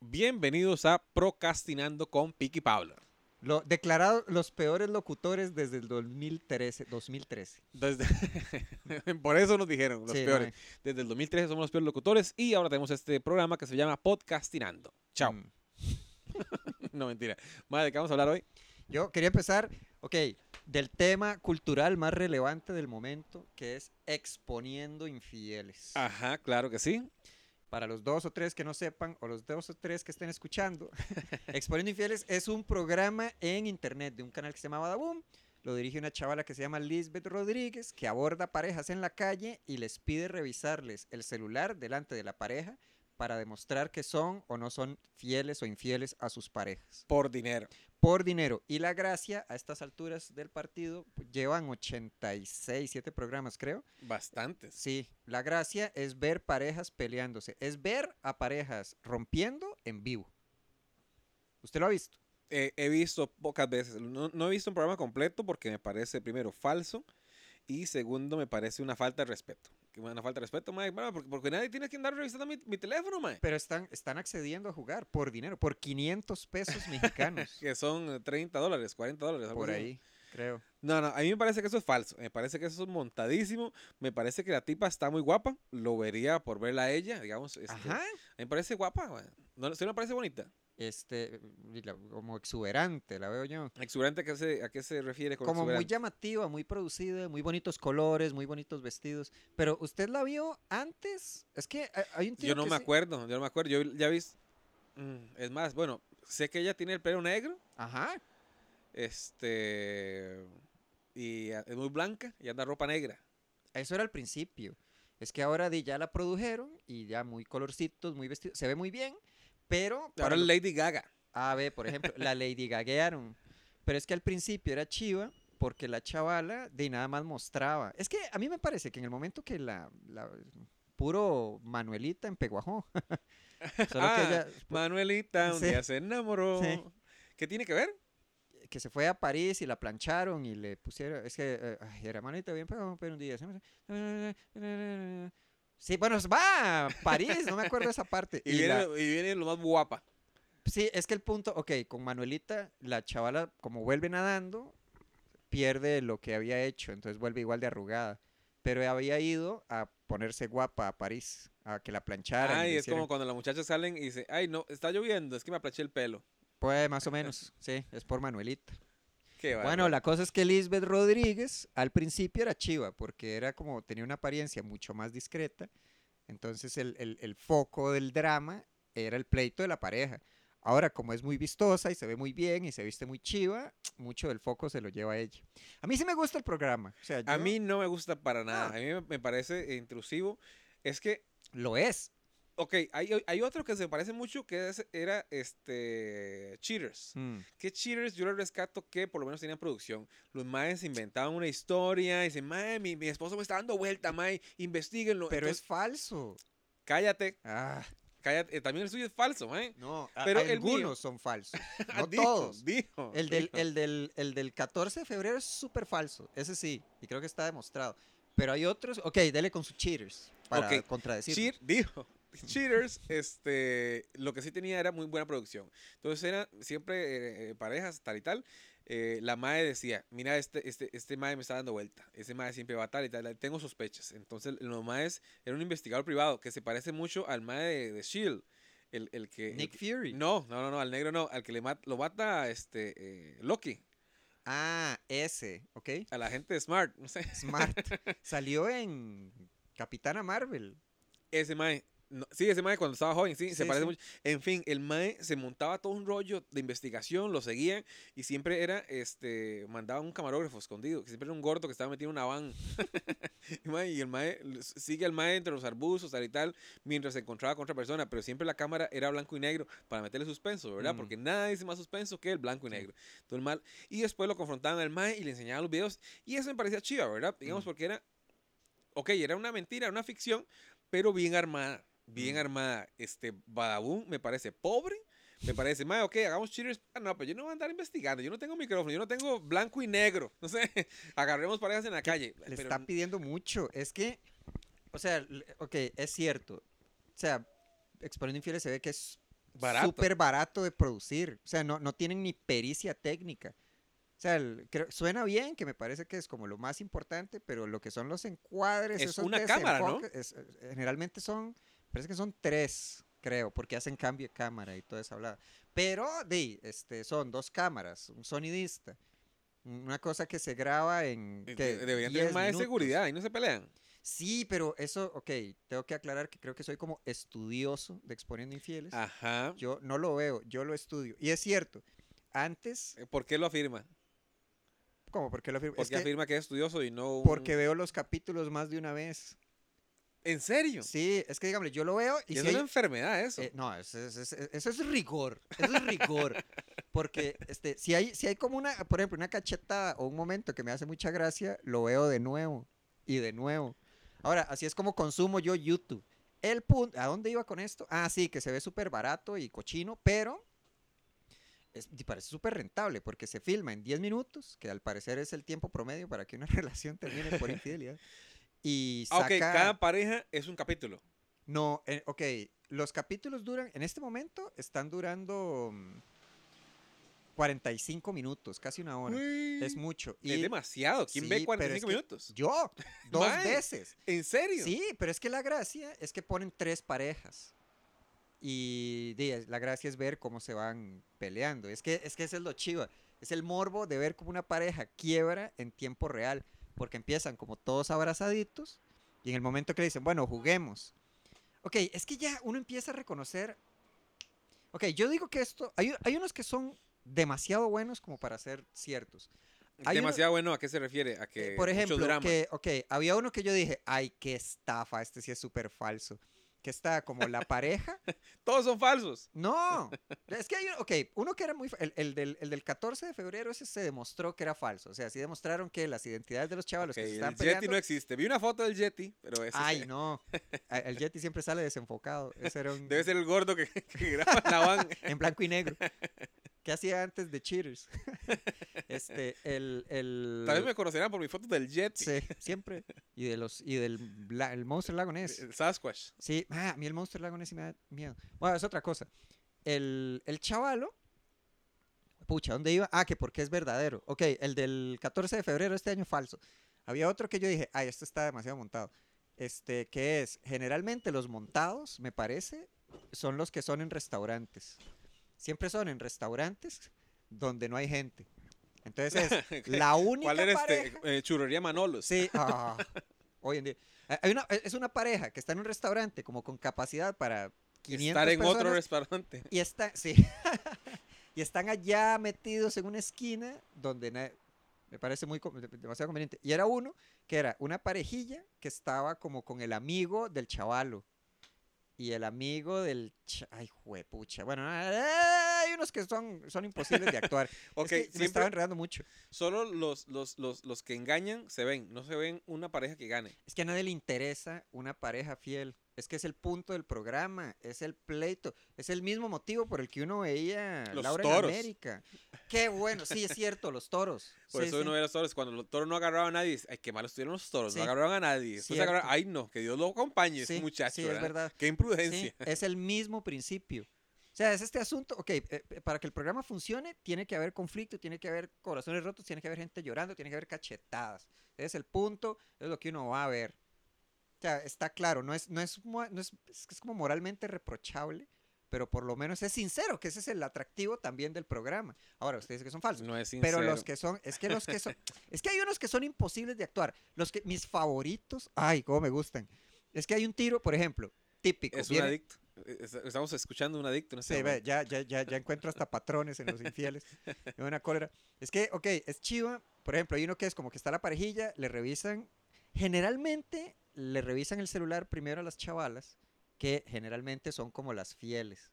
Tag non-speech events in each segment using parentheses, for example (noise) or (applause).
Bienvenidos a Procrastinando con Piki Pablo. Lo, declarado los peores locutores desde el 2013. 2013. Desde- (laughs) Por eso nos dijeron, los Sí, peores. Desde el 2013 somos los peores locutores y ahora tenemos este programa que se llama Podcastinando. Chao. Mm. (laughs) No, mentira. Madre, ¿de qué vamos a hablar hoy? Yo quería empezar, ok, del tema cultural más relevante del momento, que es exponiendo infieles. Ajá, claro que sí. Para los dos o tres que no sepan, o los dos o tres que estén escuchando, (laughs) Exponiendo Infieles es un programa en internet de un canal que se llama Badaboom. Lo dirige una chavala que se llama Lisbeth Rodríguez, que aborda parejas en la calle y les pide revisarles el celular delante de la pareja para demostrar que son o no son fieles o infieles a sus parejas. Por dinero. Por dinero. Y la gracia, a estas alturas del partido, pues, llevan 86, 7 programas creo. Bastantes. Sí, la gracia es ver parejas peleándose, es ver a parejas rompiendo en vivo. ¿Usted lo ha visto? Eh, he visto pocas veces. No, no he visto un programa completo porque me parece, primero, falso. Y segundo, me parece una falta de respeto. Que Una falta de respeto, mae, bueno, porque, porque nadie tiene que andar revisando mi, mi teléfono, mae. Pero están, están accediendo a jugar por dinero, por 500 pesos (laughs) mexicanos. Que son eh, 30 dólares, 40 dólares. por así. ahí, creo. No, no, a mí me parece que eso es falso. Me parece que eso es montadísimo. Me parece que la tipa está muy guapa. Lo vería por verla a ella, digamos. este, Ajá. A mí me parece guapa, mae. ¿No, ¿Sí me parece bonita? Este, como exuberante, la veo yo. Exuberante, ¿a qué se, a qué se refiere con Como muy llamativa, muy producida, muy bonitos colores, muy bonitos vestidos. Pero usted la vio antes. Es que hay- hay un tío Yo no que me sí- acuerdo, yo no me acuerdo. Yo ya vi. Mm, Es más, bueno, sé que ella tiene el pelo negro. Ajá. Este. Y es muy blanca y anda ropa negra. Eso era al principio. Es que ahora ya la produjeron y ya muy colorcitos, muy vestidos. Se ve muy bien, pero. Ahora es Lady Gaga. A ver, por ejemplo, la Lady Gaguearon. Pero es que al principio era chiva porque la chavala de nada más mostraba. Es que a mí me parece que en el momento que la. la- puro Manuelita en Peguajó. (laughs) Solo que Ah, ella. Manuelita un Sí. día se enamoró. Sí. ¿Qué tiene que ver? que se fue a París y la plancharon y le pusieron, es que eh, era manita bien pegado, pero un día. se- Sí, bueno, va a París, no me acuerdo esa parte. (laughs) Y, Y viene, la- y viene lo más guapa. sí, es que el punto, ok, con Manuelita, la chavala, como vuelve nadando, pierde lo que había hecho, entonces vuelve igual de arrugada. Pero había ido a ponerse guapa a París, a que la plancharan. Ay, es como cuando las muchachas salen y dicen, ay, no, está lloviendo, es que me aplaché el pelo. Pues más o menos, sí, es por Manuelita. Bueno, la cosa es que Lisbeth Rodríguez al principio era chiva porque era como tenía una apariencia mucho más discreta. Entonces el, el- el foco del drama era el pleito de la pareja. Ahora, como es muy vistosa y se ve muy bien y se viste muy chiva, (tsk) mucho del foco se lo lleva a ella. A mí sí me gusta el programa. O sea, A mí no me gusta para nada. Ah. A mí me parece intrusivo. Es que lo es. Ok, hay, hay otro que se parece mucho que es- era este Cheaters. Mm. Que Cheaters yo le rescato que por lo menos tenían producción. Los maes inventaban una historia y dicen, mae, mi, mi esposo me está dando vuelta, mae, investiguenlo. Pero es Entonces, falso. Cállate, Ah, cállate. Eh, También el suyo es falso, mae. no, Pero el mío- algunos son falsos. (laughs) No Dijo, todos. Dijo. El del, dijo. el, del, el del 14 de febrero es súper falso, ese sí, y creo que está demostrado. Pero hay otros, ok, dele con sus cheaters para Ok, contradecir. Cheat, dijo. (laughs) Cheaters, este, lo que sí tenía era muy buena producción. Entonces eran siempre eh, eh, parejas, tal y tal. Eh, la mae decía, mira, este, este, este mae me está dando vuelta. Ese mae siempre va a tal y tal. Tengo sospechas. Entonces los maes era un investigador privado que se parece mucho al mae de, de Shield. El, el que... Nick Fury. no, no, no, no, al negro no. Al que le mat- lo mata este, eh, Loki. Ah, ese, ok. A la gente de Smart. (laughs) No sé. Smart. (laughs) Salió en Capitana Marvel. Ese mae. No, sí, ese mae cuando estaba joven, sí, se parece sí. mucho. En fin, el mae se montaba todo un rollo de investigación, lo seguían y siempre era, este, mandaba un camarógrafo escondido, que siempre era un gordo que estaba metido en una van. (laughs) y, mae, y el mae sigue al mae entre los arbustos, tal y tal, mientras se encontraba con otra persona, pero siempre la cámara era blanco y negro para meterle suspenso, ¿verdad? Mm. Porque nada dice más suspenso que el blanco y negro. Entonces, el mal, y después lo confrontaban al mae y le enseñaban los videos y eso me parecía chiva, ¿verdad? Digamos, Mm. porque era, ok, era una mentira, una ficción, pero bien armada, bien armada. Este Badabun me parece pobre. Me parece, mae, ok, hagamos cheaters. Ah, no, pero yo no voy a andar investigando. Yo no tengo micrófono, yo no tengo blanco y negro. (laughs) No sé, agarremos parejas en la calle. Le pero está pidiendo mucho. Es que, o sea, ok, es cierto. O sea, Exponiendo Infieles se ve que es súper barato de producir. O sea, no, no tienen ni pericia técnica. O sea, el- creo- suena bien, que me parece que es como lo más importante, pero lo que son los encuadres, Es esos una cámara, ¿no? es- generalmente son, parece que son tres, creo, porque hacen cambio de cámara y toda esa hablada. Pero, de, este, son dos cámaras, un sonidista, una cosa que se graba en... Eh, ¿qué? de- Deberían 10 tener más de seguridad y no se pelean. Sí, pero eso, ok, tengo que aclarar que creo que soy como estudioso de Exponiendo Infieles. Ajá. Yo no lo veo, yo lo estudio. Y es cierto, antes, Eh, ¿Por qué lo afirma? ¿cómo? ¿Por qué lo afirmo? ¿Por Es que afirma que es estudioso y no un- porque veo los capítulos más de una vez. ¿En serio? Sí, es que dígame, yo lo veo y Y si es hay- una enfermedad eso. eh, no, eso es, es- es- eso es rigor, eso es rigor. (laughs) Porque este, si, hay, si hay como una, por ejemplo, una cachetada o un momento que me hace mucha gracia, lo veo de nuevo y de nuevo. Ahora, así es como consumo yo YouTube. El punto, ¿a dónde iba con esto? Ah, sí, que se ve súper barato y cochino, pero es, y parece súper rentable porque se filma en 10 minutos, que al parecer es el tiempo promedio para que una (laughs) relación termine por infidelidad. Y Ah, saca... ok, cada pareja es un capítulo. No, eh, ok, los capítulos duran, en este momento están durando mm, 45 minutos, casi una hora. Uy, Es mucho. es Y demasiado. ¿Quién sí, ve pero 45 es que minutos? yo, (laughs) dos Mae. veces. ¿En serio? Sí, pero es que la gracia es que ponen tres parejas. Y es- la gracia es ver cómo se van peleando. Es que, es que ese es lo chiva. Es el morbo de ver cómo una pareja quiebra en tiempo real. Porque empiezan como todos abrazaditos. Y en el momento que le dicen, bueno, juguemos. Ok, es que ya uno empieza a reconocer. Ok, yo digo que esto. Hay, hay unos que son demasiado buenos como para ser ciertos. hay uno- Demasiado bueno. ¿A qué se refiere? A Eh, que Por mucho ejemplo, drama. que, ok, había uno que yo dije, ay, qué estafa, este sí es súper falso. Que está como la pareja. (laughs) Todos son falsos. No, (laughs) es que hay, ok, uno que era muy, el, el del, el del 14 de febrero, ese se demostró que era falso. O sea, sí demostraron que las identidades de los chavalos Ok, que se el estaban Yeti no existe. Vi una foto del Yeti, pero ese Ay, no, (laughs) el Yeti siempre sale desenfocado. Ese era un, debe ser el gordo que, que graba la van. en blanco y negro. ¿Qué hacía antes de Cheaters? este, el, el... Tal vez me conocerán por mi foto del Yeti. Sí, siempre. Y, de los, y del el Monster Lago Ness. El Sasquatch. Sí, ah, a mí el Monster Lago Ness sí me da miedo. Bueno, es otra cosa. El, el chavalo. Pucha, ¿dónde iba? Ah, que porque es verdadero. Ok, el del 14 de febrero de este año falso. Había otro que yo dije, ay, esto está demasiado montado. Este, que es, generalmente los montados, me parece, son los que son en restaurantes. Siempre son en restaurantes donde no hay gente. Entonces (laughs) es la única ¿Cuál era pareja... este? Eh, churrería Manolos. Sí, ah, hoy en día. Eh, Hay una, es una pareja que está en un restaurante como con capacidad para 500 Estar en otro restaurante. y está, sí, (laughs) y están allá metidos en una esquina donde me parece muy demasiado conveniente. Y era uno que era una parejilla que estaba como con el amigo del chavalo y el amigo del ay juepucha. Bueno, ah, hay unos que son son imposibles de actuar. Ok, (laughs) Es que me estaba enredando mucho. solo los, los, los, los que engañan se ven. No se ven una pareja que gane. Es que a nadie le interesa una pareja fiel. Es que es el punto del programa, es el pleito, es el mismo motivo por el que uno veía Los Laura toros. en América. Qué bueno, sí es cierto, los toros. (laughs) Por Sí, eso sí. uno ve los toros. Cuando los toros no agarraban a nadie, ay, qué malos estuvieron los toros. Sí. No agarraron a nadie. Después Cierto. agarraron, ay, no, que Dios lo acompañe, ese muchacho. es ¿verdad? verdad. Qué imprudencia. (laughs) es el mismo principio. O sea, es este asunto, ok, eh, eh, para que el programa funcione, tiene que haber conflicto, tiene que haber corazones rotos, tiene que haber gente llorando, tiene que haber cachetadas. Es el punto, es lo que uno va a ver. O sea, está claro, no es, no es, no es, es como moralmente reprochable, pero por lo menos es sincero, que ese es el atractivo también del programa. Ahora, ustedes que son falsos. No es Pero los sincero. que son, es que los que son, (laughs) es que hay unos que son imposibles de actuar. Los que, mis favoritos, ay, cómo me gustan. Es que hay un tiro, por ejemplo, típico. Es un viene- adicto. Eh, es- Estamos escuchando un adicto en este Sí, ya, ya, ya, ya encuentro hasta patrones en los infieles. Da una cólera. Es que, ok, es chiva. Por ejemplo, hay uno que es como que está la parejilla, le revisan. Generalmente le revisan el celular primero a las chavalas, que generalmente son como las fieles.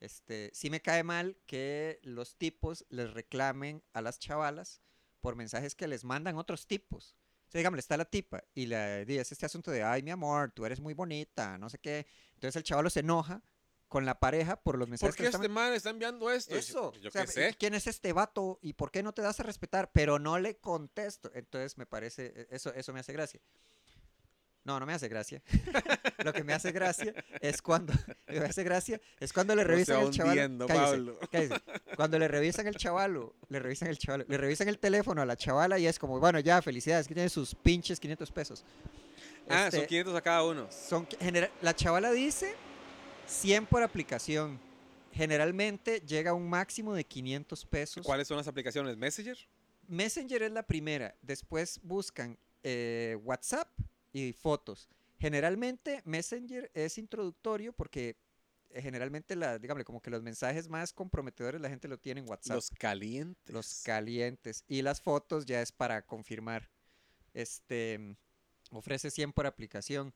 Este, sí me cae mal que los tipos les reclamen a las chavalas por mensajes que les mandan otros tipos. O sea, está la tipa y le dice este asunto de, ay, mi amor, tú eres muy bonita, no sé qué. Entonces el chavalo se enoja con la pareja por los mensajes ¿Por que qué están este man está enviando esto? eso. Yo, yo o sea, qué sé. ¿Quién es este vato y por qué no te das a respetar? Pero no le contesto. Entonces me parece, e- eso, eso me hace gracia. No, no me hace gracia. (laughs) lo que me hace gracia es cuando (laughs) me hace gracia es cuando le revisan el chaval. hundiendo, Pablo. Cuando le revisan el chavalo, le revisan el chavalo, le revisan el teléfono a la chavala y es como, bueno, ya, felicidades, que tiene sus pinches 500 pesos. Ah, Este, son 500 a cada uno. son genera- la chavala dice 100 por aplicación. Generalmente llega a un máximo de 500 pesos. ¿Cuáles son las aplicaciones? ¿Messenger? Messenger es la primera. Después buscan eh, WhatsApp y fotos. Generalmente Messenger es introductorio porque eh, generalmente la, dígame, como que los mensajes más comprometedores la gente lo tiene en WhatsApp. Los calientes. Los calientes. Y las fotos ya es para confirmar. Este ofrece 100 por aplicación.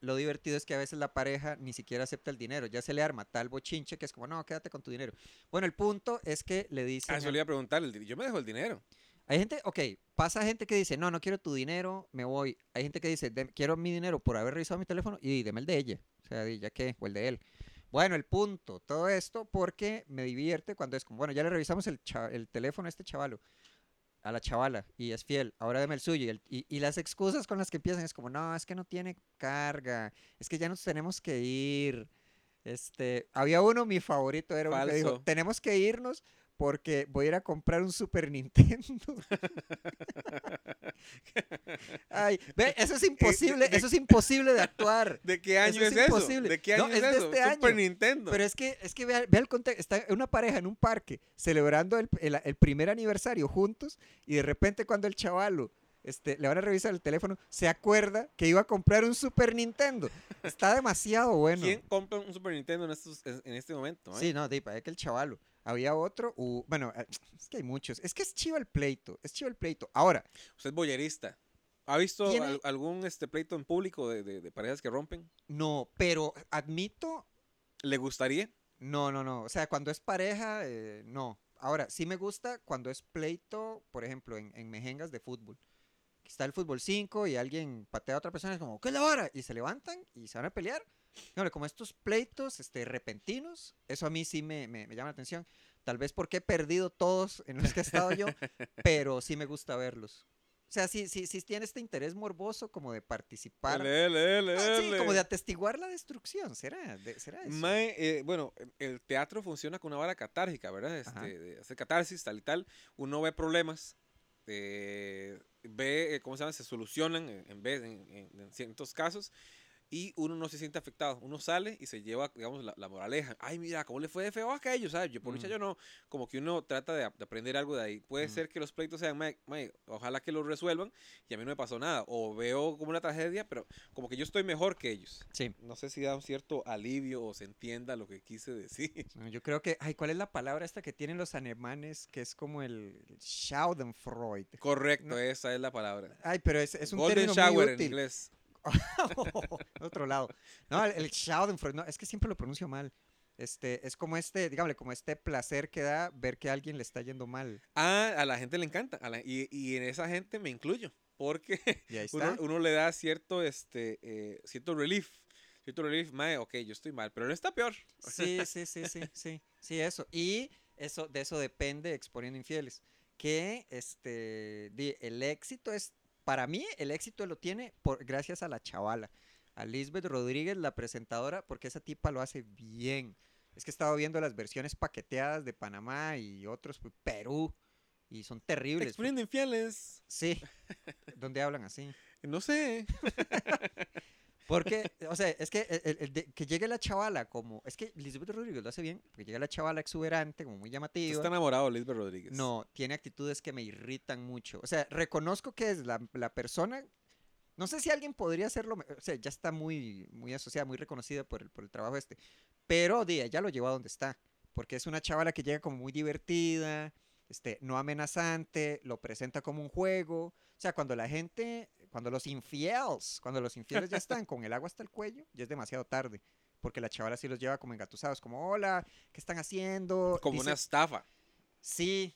Lo divertido es que a veces la pareja ni siquiera acepta el dinero. Ya se le arma tal bochinche que es como, no, quédate con tu dinero. Bueno, el punto es que le dicen. Ah, eso le iba a preguntar. Yo me dejo el dinero. Hay gente, ok, pasa gente que dice, no, no quiero tu dinero, me voy. Hay gente que dice, "Dem- quiero mi dinero por haber revisado mi teléfono y deme el de ella. O sea, ya que, o el de él. Bueno, el punto, todo esto porque me divierte cuando es como, bueno, ya le revisamos el, el teléfono a este chavalo, a la chavala, y es fiel, ahora deme el suyo. Y, el- y- y las excusas con las que empiezan es como, no, es que no tiene carga, es que ya nos tenemos que ir. Este, había uno, mi favorito era uno que dijo, tenemos que irnos porque voy a ir a comprar un Super (laughs) Nintendo. Ay, ve, eso es imposible, eso es imposible de actuar. (laughs) ¿De qué año Eso es, es eso? ¿De qué año No, es, es de eso? este Super año. Nintendo. Pero es que, es que vea, vea el contexto. Está una pareja en un parque celebrando el, el- el primer aniversario juntos y de repente cuando el chavalo este, le van a revisar el teléfono, se acuerda que iba a comprar un Super Nintendo. Está demasiado bueno. ¿Quién compra un Super Nintendo en, estos, en en este momento? eh? Sí, no, de, es que el chavalo. Había otro, u- bueno, eh, (tsk) es que hay muchos. Es que es chivo el pleito, es chivo el pleito. Ahora, Usted es boyerista. ¿Ha visto Tiene- al- algún este pleito en público de, de- de parejas que rompen? no, pero admito, ¿Le gustaría? no, no, no. O sea, cuando es pareja, eh, no. Ahora, sí me gusta cuando es pleito, por ejemplo, en, en mejengas de fútbol. Está el fútbol 5 y alguien patea a otra persona, es como, ¿qué es la hora? Y se levantan y se van a pelear. No, como estos pleitos este, repentinos, eso a mí sí me, me- me llama la atención. Tal vez porque he perdido todos en los que he estado yo, (laughs) pero sí me gusta verlos. O sea, sí, sí, sí tiene este interés morboso como de participar. L, L, L, Ah, sí, como de atestiguar la destrucción, ¿será? De- ¿Será eso? Eh, bueno, el teatro funciona con una vara catárgica, ¿verdad? Este, de hacer catarsis, tal y tal. Uno ve problemas, eh, ve eh, cómo se llama, se solucionan en, en, en- en ciertos casos y uno no se siente afectado. Uno sale y se lleva, digamos, la, la moraleja. Ay, mira, ¿cómo le fue de feo a aquello? ¿Sabes? Yo por Mm. yo no. Como que uno trata de, de aprender algo de ahí. Puede Mm. ser que los pleitos sean, "Mae, mae, ojalá que lo resuelvan y a mí no me pasó nada. O veo como una tragedia, pero como que yo estoy mejor que ellos. Sí. No sé si da un cierto alivio o se entienda lo que quise decir. No, (laughs) Yo creo que, ay, ¿cuál es la palabra esta que tienen los alemanes? Que es como el Schadenfreude. Correcto, No. esa es la palabra. Ay, pero es, es un Golden término shower muy en útil. inglés. (laughs) Otro lado. No, el, el Schadenfreude, no, es que siempre lo pronuncio mal. Este, es como este, dígame, como este placer que da ver que a alguien le está yendo mal. Ah, a la gente le encanta. a la- y, y en esa gente me incluyo. Porque (laughs) uno, uno le da cierto, este, eh, cierto relief. Cierto relief, mae, ok, yo estoy mal, pero no está peor. Sí, (laughs) sí, sí, sí, sí, sí, eso. Y eso, de eso depende exponiendo infieles. Que este, el éxito es, para mí, el éxito lo tiene por, gracias a la chavala, a Lisbeth Rodríguez, la presentadora, porque esa tipa lo hace bien. Es que he estado viendo las versiones paqueteadas de Panamá y otros, pues, Perú, y son terribles. pues. Exponiendo infieles. Sí, (laughs) donde hablan así. No sé. (laughs) Porque, o sea, es que, el- de- que llegue la chavala como, es que Lisbeth Rodríguez lo hace bien, porque llega la chavala exuberante, como muy llamativa. está enamorado, Lisbeth Rodríguez. No, tiene actitudes que me irritan mucho. O sea, reconozco que es la, la persona, no sé si alguien podría hacerlo, o sea, ya está muy, muy asociada, muy reconocida por el, por el trabajo este, pero di, ya lo llevó a donde está, porque es una chavala que llega como muy divertida, este, no amenazante, lo presenta como un juego. O sea, cuando la gente, cuando los infieles, cuando los infieles ya están con el agua hasta el cuello, ya es demasiado tarde. Porque la chavala sí los lleva como engatusados, como, hola, ¿qué están haciendo? Como Dice- una estafa. Sí,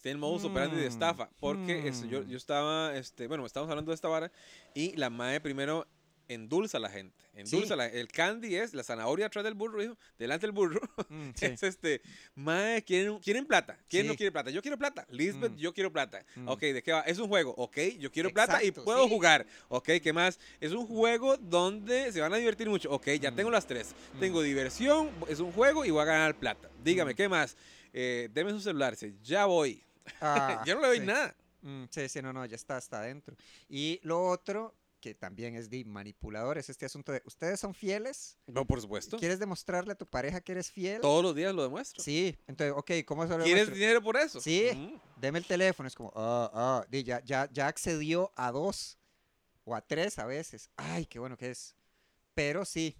Tiene el modus operandi de Mm, estafa. Porque este, yo, mm. yo estaba, este, bueno, estábamos hablando de esta vara y la MAE primero endulza a la gente. Sí. Endulza a la- el candy es la zanahoria atrás del burro, hijo, delante del burro. (laughs) Mm, sí. Es este, mae, ¿quieren, quieren plata? ¿Quién no Sí. quiere plata? Yo quiero plata. Lisbeth, Mm. yo quiero plata. Mm. Ok, ¿de qué va? Es un juego. Ok, yo quiero plata y puedo sí. jugar. Ok, ¿qué más? Es un juego donde se van a divertir mucho. Ok, ya Mm. tengo las tres. Mm. Tengo diversión, es un juego y voy a ganar plata. Dígame. ¿qué más? Eh, deme su celular. dice, Ya voy. (laughs) Ah, Yo no le doy sí. nada. Mm, sí, sí, no, no, ya está, está adentro. Y lo otro, que también es de manipuladores, este asunto de, ¿ustedes son fieles? No, por supuesto. ¿Quieres demostrarle a tu pareja que eres fiel? Todos los días lo demuestro. Sí, entonces, ok, ¿cómo se lo ¿Quieres demuestro? dinero por eso? Sí. Mm. Deme el teléfono, es como, ah, ah, ya, ya, ya accedió a dos o a tres a veces. Ay, qué bueno que es. Pero sí.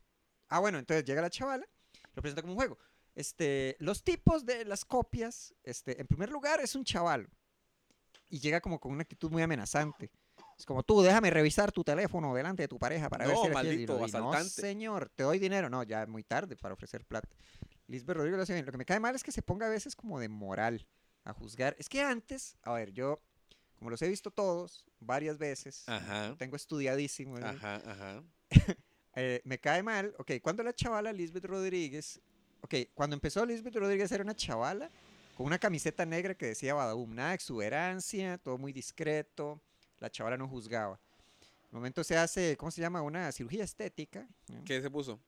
Ah, bueno, entonces llega la chavala, lo presenta como un juego. Este, los tipos de las copias, este, en primer lugar es un chaval y llega como con una actitud muy amenazante. Es como tú, déjame revisar tu teléfono delante de tu pareja para ver No, si eres fiel". Maldito lo- y no, señor, te doy dinero. No, ya es muy tarde para ofrecer plata. Lisbeth Rodríguez lo hace bien. Lo que me cae mal es que se ponga a veces como de moral a juzgar. Es que antes, a ver, yo, como los he visto todos, varias veces, Ajá. tengo estudiadísimo, ¿sí? Ajá, ajá. (laughs) Eh, me cae mal, ok, cuando la chavala Lisbeth Rodríguez, ok, cuando empezó Lisbeth Rodríguez era una chavala con una camiseta negra que decía Badaboom, nada exuberancia, todo muy discreto, la chavala no juzgaba. En momento se hace, ¿cómo se llama? Una cirugía estética. ¿no? ¿Qué se puso?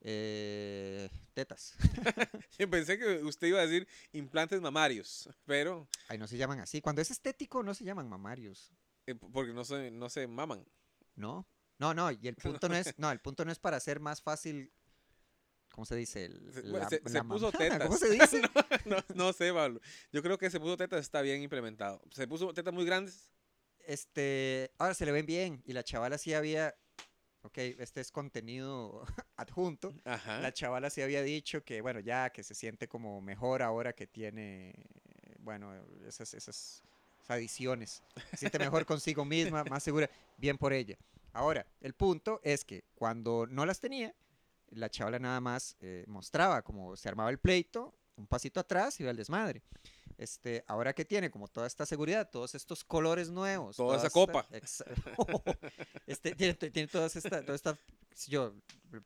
Eh, tetas. (laughs) Yo pensé que usted iba a decir implantes mamarios, pero Ay, no se llaman así. Cuando es estético no se llaman mamarios, eh, porque no se, no se maman. ¿no? No, no, y el (laughs) punto no es, no, el punto no es para hacer más fácil, ¿cómo se dice? El- Se- la- se- se la puso tetas. ¿Cómo se (laughs) dice? no, no sé, Pablo. Yo creo que se puso tetas está bien implementado. Se puso tetas muy grandes. Este, ahora se le ven bien y la chavala sí había, ok, este es contenido (laughs) adjunto, Ajá. la chavala sí había dicho que, bueno, ya que se siente como mejor ahora que tiene, bueno, esas, esas adiciones, se siente mejor consigo misma, más segura, bien por ella. Ahora, el punto es que cuando no las tenía, la chavala nada más eh, mostraba como se armaba el pleito, un pasito atrás y iba al desmadre. Este, ahora que tiene como toda esta seguridad, todos estos colores nuevos, Toda esa copa. (laughs) este, tiene, tiene todas esta, toda esta, yo,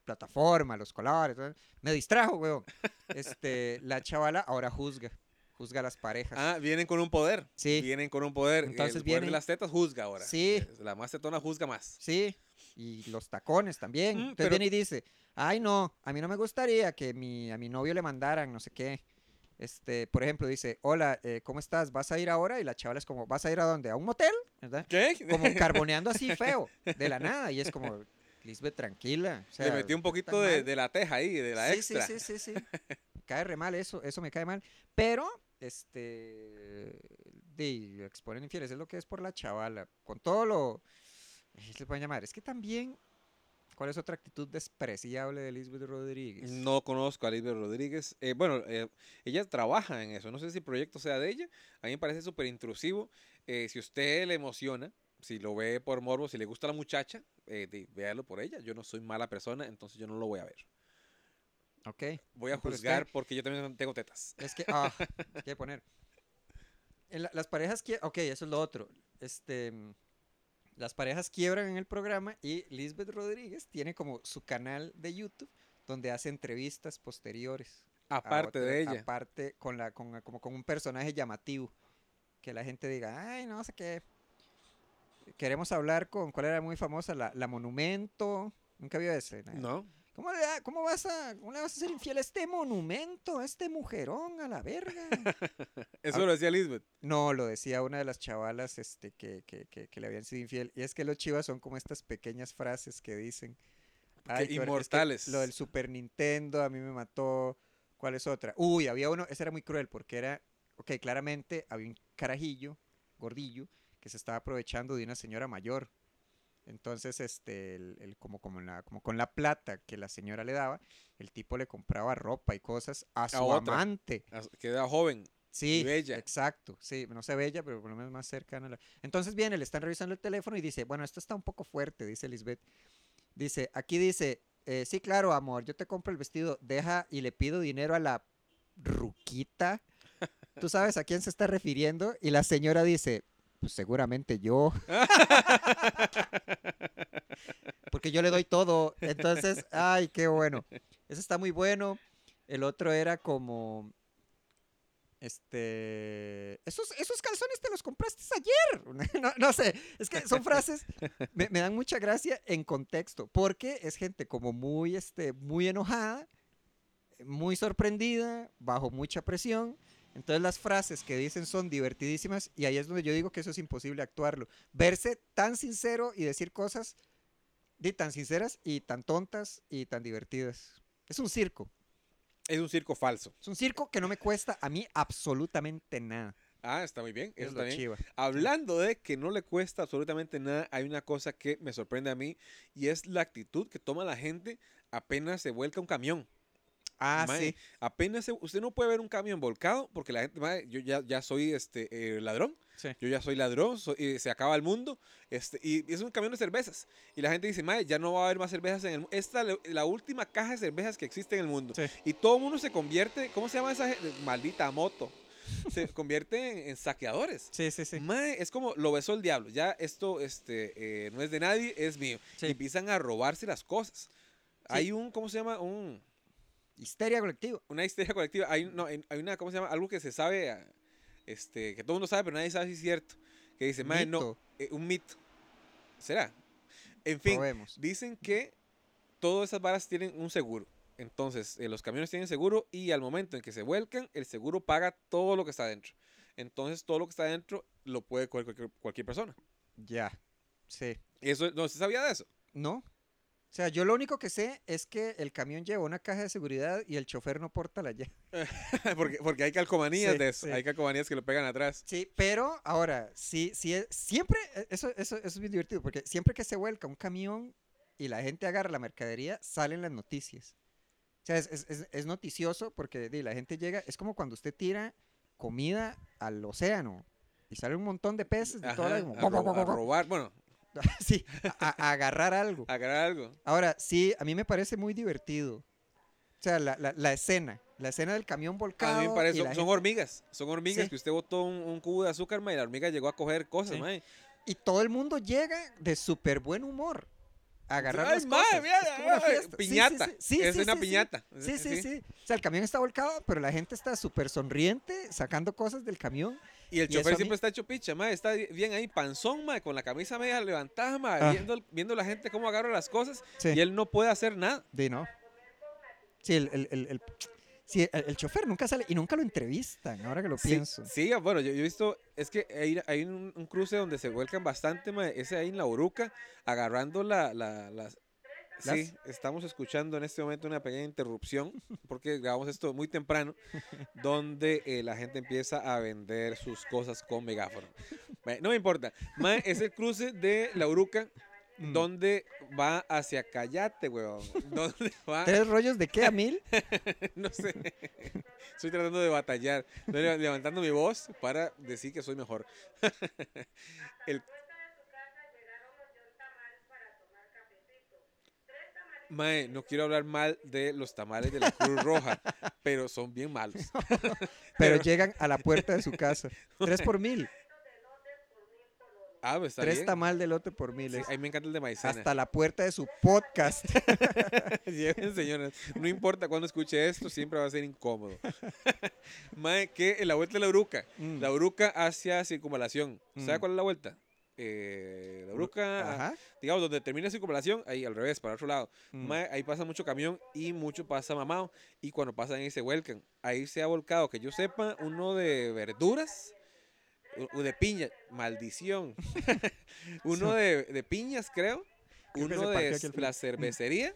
plataforma, los colores, me distrajo, weón. Este, la chavala ahora juzga, juzga a las parejas. Ah, vienen con un poder. Sí. Vienen con un poder. Entonces el poder viene- de las tetas juzga ahora. Sí. La más tetona juzga más. Sí, y los tacones también. Mm, Entonces pero- viene y dice, ay no, a mí no me gustaría que mi, a mi novio le mandaran no sé qué. Este, por ejemplo, dice, hola, eh, ¿cómo estás? ¿Vas a ir ahora? Y la chavala es como, ¿vas a ir a dónde? ¿A un motel? ¿Verdad? ¿Qué? Como (laughs) carboneando así feo, de la nada. Y es como, Lisbeth, tranquila. o sea, Le metí un poquito de, mal". de la teja ahí, de la sí, extra. Sí, sí, sí, sí. Cae re mal eso, eso me cae mal. Pero, este, de exponen infieles, es lo que es por la chavala. Con todo lo, ¿qué se pueden llamar? Es que también, ¿cuál es otra actitud despreciable de Lisbeth Rodríguez? No conozco a Lisbeth Rodríguez. Eh, bueno, eh, ella trabaja en eso. No sé si el proyecto sea de ella. A mí me parece súper intrusivo. Eh, si usted le emociona, si lo ve por morbo, si le gusta la muchacha, de- véalo por ella. Yo no soy mala persona, entonces yo no lo voy a ver. Ok. Voy a usted- juzgar porque yo también tengo tetas. Es que, ah, (laughs) ¿qué poner? En la- las parejas que, ok, eso es lo otro. Este, las parejas quiebran en el programa y Lisbeth Rodríguez tiene como su canal de YouTube donde hace entrevistas posteriores. Aparte otra- de ella. Aparte, con la, con, como con un personaje llamativo. Que la gente diga, ay, no sé qué. Queremos hablar con, ¿cuál era muy famosa? La, la Monumento. Nunca vio ese. ¿No? ¿Cómo le, cómo vas a, ¿Cómo le vas a ser infiel a este monumento, a este mujerón, a la verga? (laughs) Eso Ah. lo decía Lisbeth. No, lo decía una de las chavalas este, que, que, que, que le habían sido infiel. Y es que los chivas son como estas pequeñas frases que dicen. "Ay, qué hor- es que inmortales. lo del Super Nintendo a mí me mató. ¿Cuál es otra? Uy, había uno, ese era muy cruel porque era, ok, claramente había un carajillo, gordillo, que se estaba aprovechando de una señora mayor. Entonces, este, el, el- como, como, la, como con la plata que la señora le daba, el tipo le compraba ropa y cosas a su otra. amante. As- Queda joven. Sí, bella. exacto, sí, no sé bella, pero por lo menos más cercana. a la- Entonces viene, le están revisando el teléfono y dice, bueno, esto está un poco fuerte, dice Lisbeth. Dice, aquí dice, eh, sí, claro, amor, yo te compro el vestido, deja y le pido dinero a la ruquita. (laughs) ¿Tú sabes a quién se está refiriendo? Y la señora dice, pues seguramente yo. (laughs) Porque yo le doy todo. Entonces, ay, qué bueno. Ese está muy bueno. El otro era como. Este. Esos, esos calzones te los compraste ayer. (laughs) No, no sé. Es que son frases. Me, me dan mucha gracia en contexto. Porque es gente como muy, este, muy enojada, muy sorprendida, bajo mucha presión. Entonces las frases que dicen son divertidísimas y ahí es donde yo digo que eso es imposible actuarlo. Verse tan sincero y decir cosas de tan sinceras y tan tontas y tan divertidas. Es un circo. Es un circo falso. Es un circo que no me cuesta a mí absolutamente nada. Ah, está muy bien. Eso Es bien. chiva. Hablando de que no le cuesta absolutamente nada, hay una cosa que me sorprende a mí y es la actitud que toma la gente apenas se vuelca un camión. Ah, Mae, sí. Apenas se- usted no puede ver un camión volcado porque la gente, mae, yo ya, ya soy este eh, ladrón. Sí. Yo ya soy ladrón, soy- y se acaba el mundo. Este, y es un camión de cervezas. Y la gente dice, mae, ya no va a haber más cervezas en el mundo. Esta es la, última caja de cervezas que existe en el mundo. Sí. Y todo el mundo se convierte, ¿cómo se llama esa gente? Maldita moto. Se (laughs) convierte en, en saqueadores. Sí, sí, sí. Mae, es como lo besó el diablo. Ya esto este, eh, no es de nadie, es mío. Sí. Y empiezan a robarse las cosas. Hay un, ¿cómo se llama? Un, Histeria colectiva. una histeria colectiva. Hay, no, hay una, ¿cómo se llama? Algo que se sabe, ah, este, que todo el mundo sabe, pero nadie sabe si es cierto. Que dice, mae, no, eh, un mito. ¿Será? En fin, Probemos. dicen que todas esas varas tienen un seguro. Entonces, eh, los camiones tienen seguro y al momento en que se vuelcan, el seguro paga todo lo que está dentro. Entonces, todo lo que está dentro lo puede coger cualquier, cualquier persona. Ya. Sí. Eso, ¿No se sabía de eso? ¿No? O sea, yo lo único que sé es que el camión lleva una caja de seguridad y el chofer no porta la llave. (laughs) porque, porque hay calcomanías Sí, de eso. sí. Hay calcomanías que lo pegan atrás. Sí, pero ahora, sí, sí, es- siempre, eh, eso, eso, eso es bien divertido, porque siempre que se vuelca un camión y la gente agarra la mercadería, salen las noticias. O sea, es, es- noticioso porque di, la gente llega, es como cuando usted tira comida al océano y sale un montón de peces de Ajá, toda a, ro- a robar, bueno, (laughs) sí, a, a agarrar algo. agarrar algo. Ahora, sí, a mí me parece muy divertido. O sea, la, la- la escena, la escena del camión volcado. A mí me parece, son, son hormigas. Son hormigas Sí. que usted botó un, un cubo de azúcar, ma, y la hormiga llegó a coger cosas, Sí. mae. Y todo el mundo llega de súper buen humor. A agarrar Ay, las cosas. mira, Es como una fiesta. Sí, sí, Piñata. sí. Sí, es sí, una sí, sí. piñata. Sí, sí, sí. O sea, el camión está volcado, pero la gente está súper sonriente sacando cosas del camión. Y el Y chofer siempre está hecho picha, mae. Está bien ahí, panzón, mae, con la camisa media levantada, mae, Ah. viendo, viendo la gente cómo agarra las cosas. Sí. Y él no puede hacer nada. De no. Sí, el, el, el, el- sí, el- el chofer nunca sale y nunca lo entrevistan, ahora que lo Sí, pienso. Sí, bueno, yo, yo he visto, es que hay, hay un, un cruce donde se vuelcan bastante, mae, ese ahí en la Uruca, agarrando la, la, las... Sí, estamos escuchando en este momento una pequeña interrupción, porque grabamos esto muy temprano, donde eh, la gente empieza a vender sus cosas con megáfono. No me importa, es el cruce de la Uruca, Mm. donde va hacia Callate, weón. Donde va, (laughs) ¿Tres rollos de qué a mil? (laughs) no sé. Estoy tratando de batallar. Levantando mi voz para decir que soy mejor. (laughs) El... Mae, no quiero hablar mal de los tamales de la Cruz Roja, (laughs) pero son bien malos. (laughs) Pero llegan a la puerta de su casa. Tres por mil. (laughs) Ah, pues está Tres bien. tamal de lote por mil. Sí, a mí me encanta el de maicena. hasta la puerta de su podcast. Lleven, señoras. No importa cuando escuche esto, siempre va a ser incómodo. Mae, que en la vuelta de la Uruca. Mm. La Uruca hacia circunvalación. ¿Sabe Mm. cuál es la vuelta? Eh, la Uruca, Ajá. digamos, donde termina circunvalación, ahí al revés, para otro lado. Mm. Ahí pasa mucho camión y mucho pasa mamado. Y cuando pasan ahí se vuelcan. Ahí se ha volcado, que yo sepa, uno de verduras, o de piña, maldición. (laughs) uno de, de piñas, creo. Creo uno de la frente. cervecería.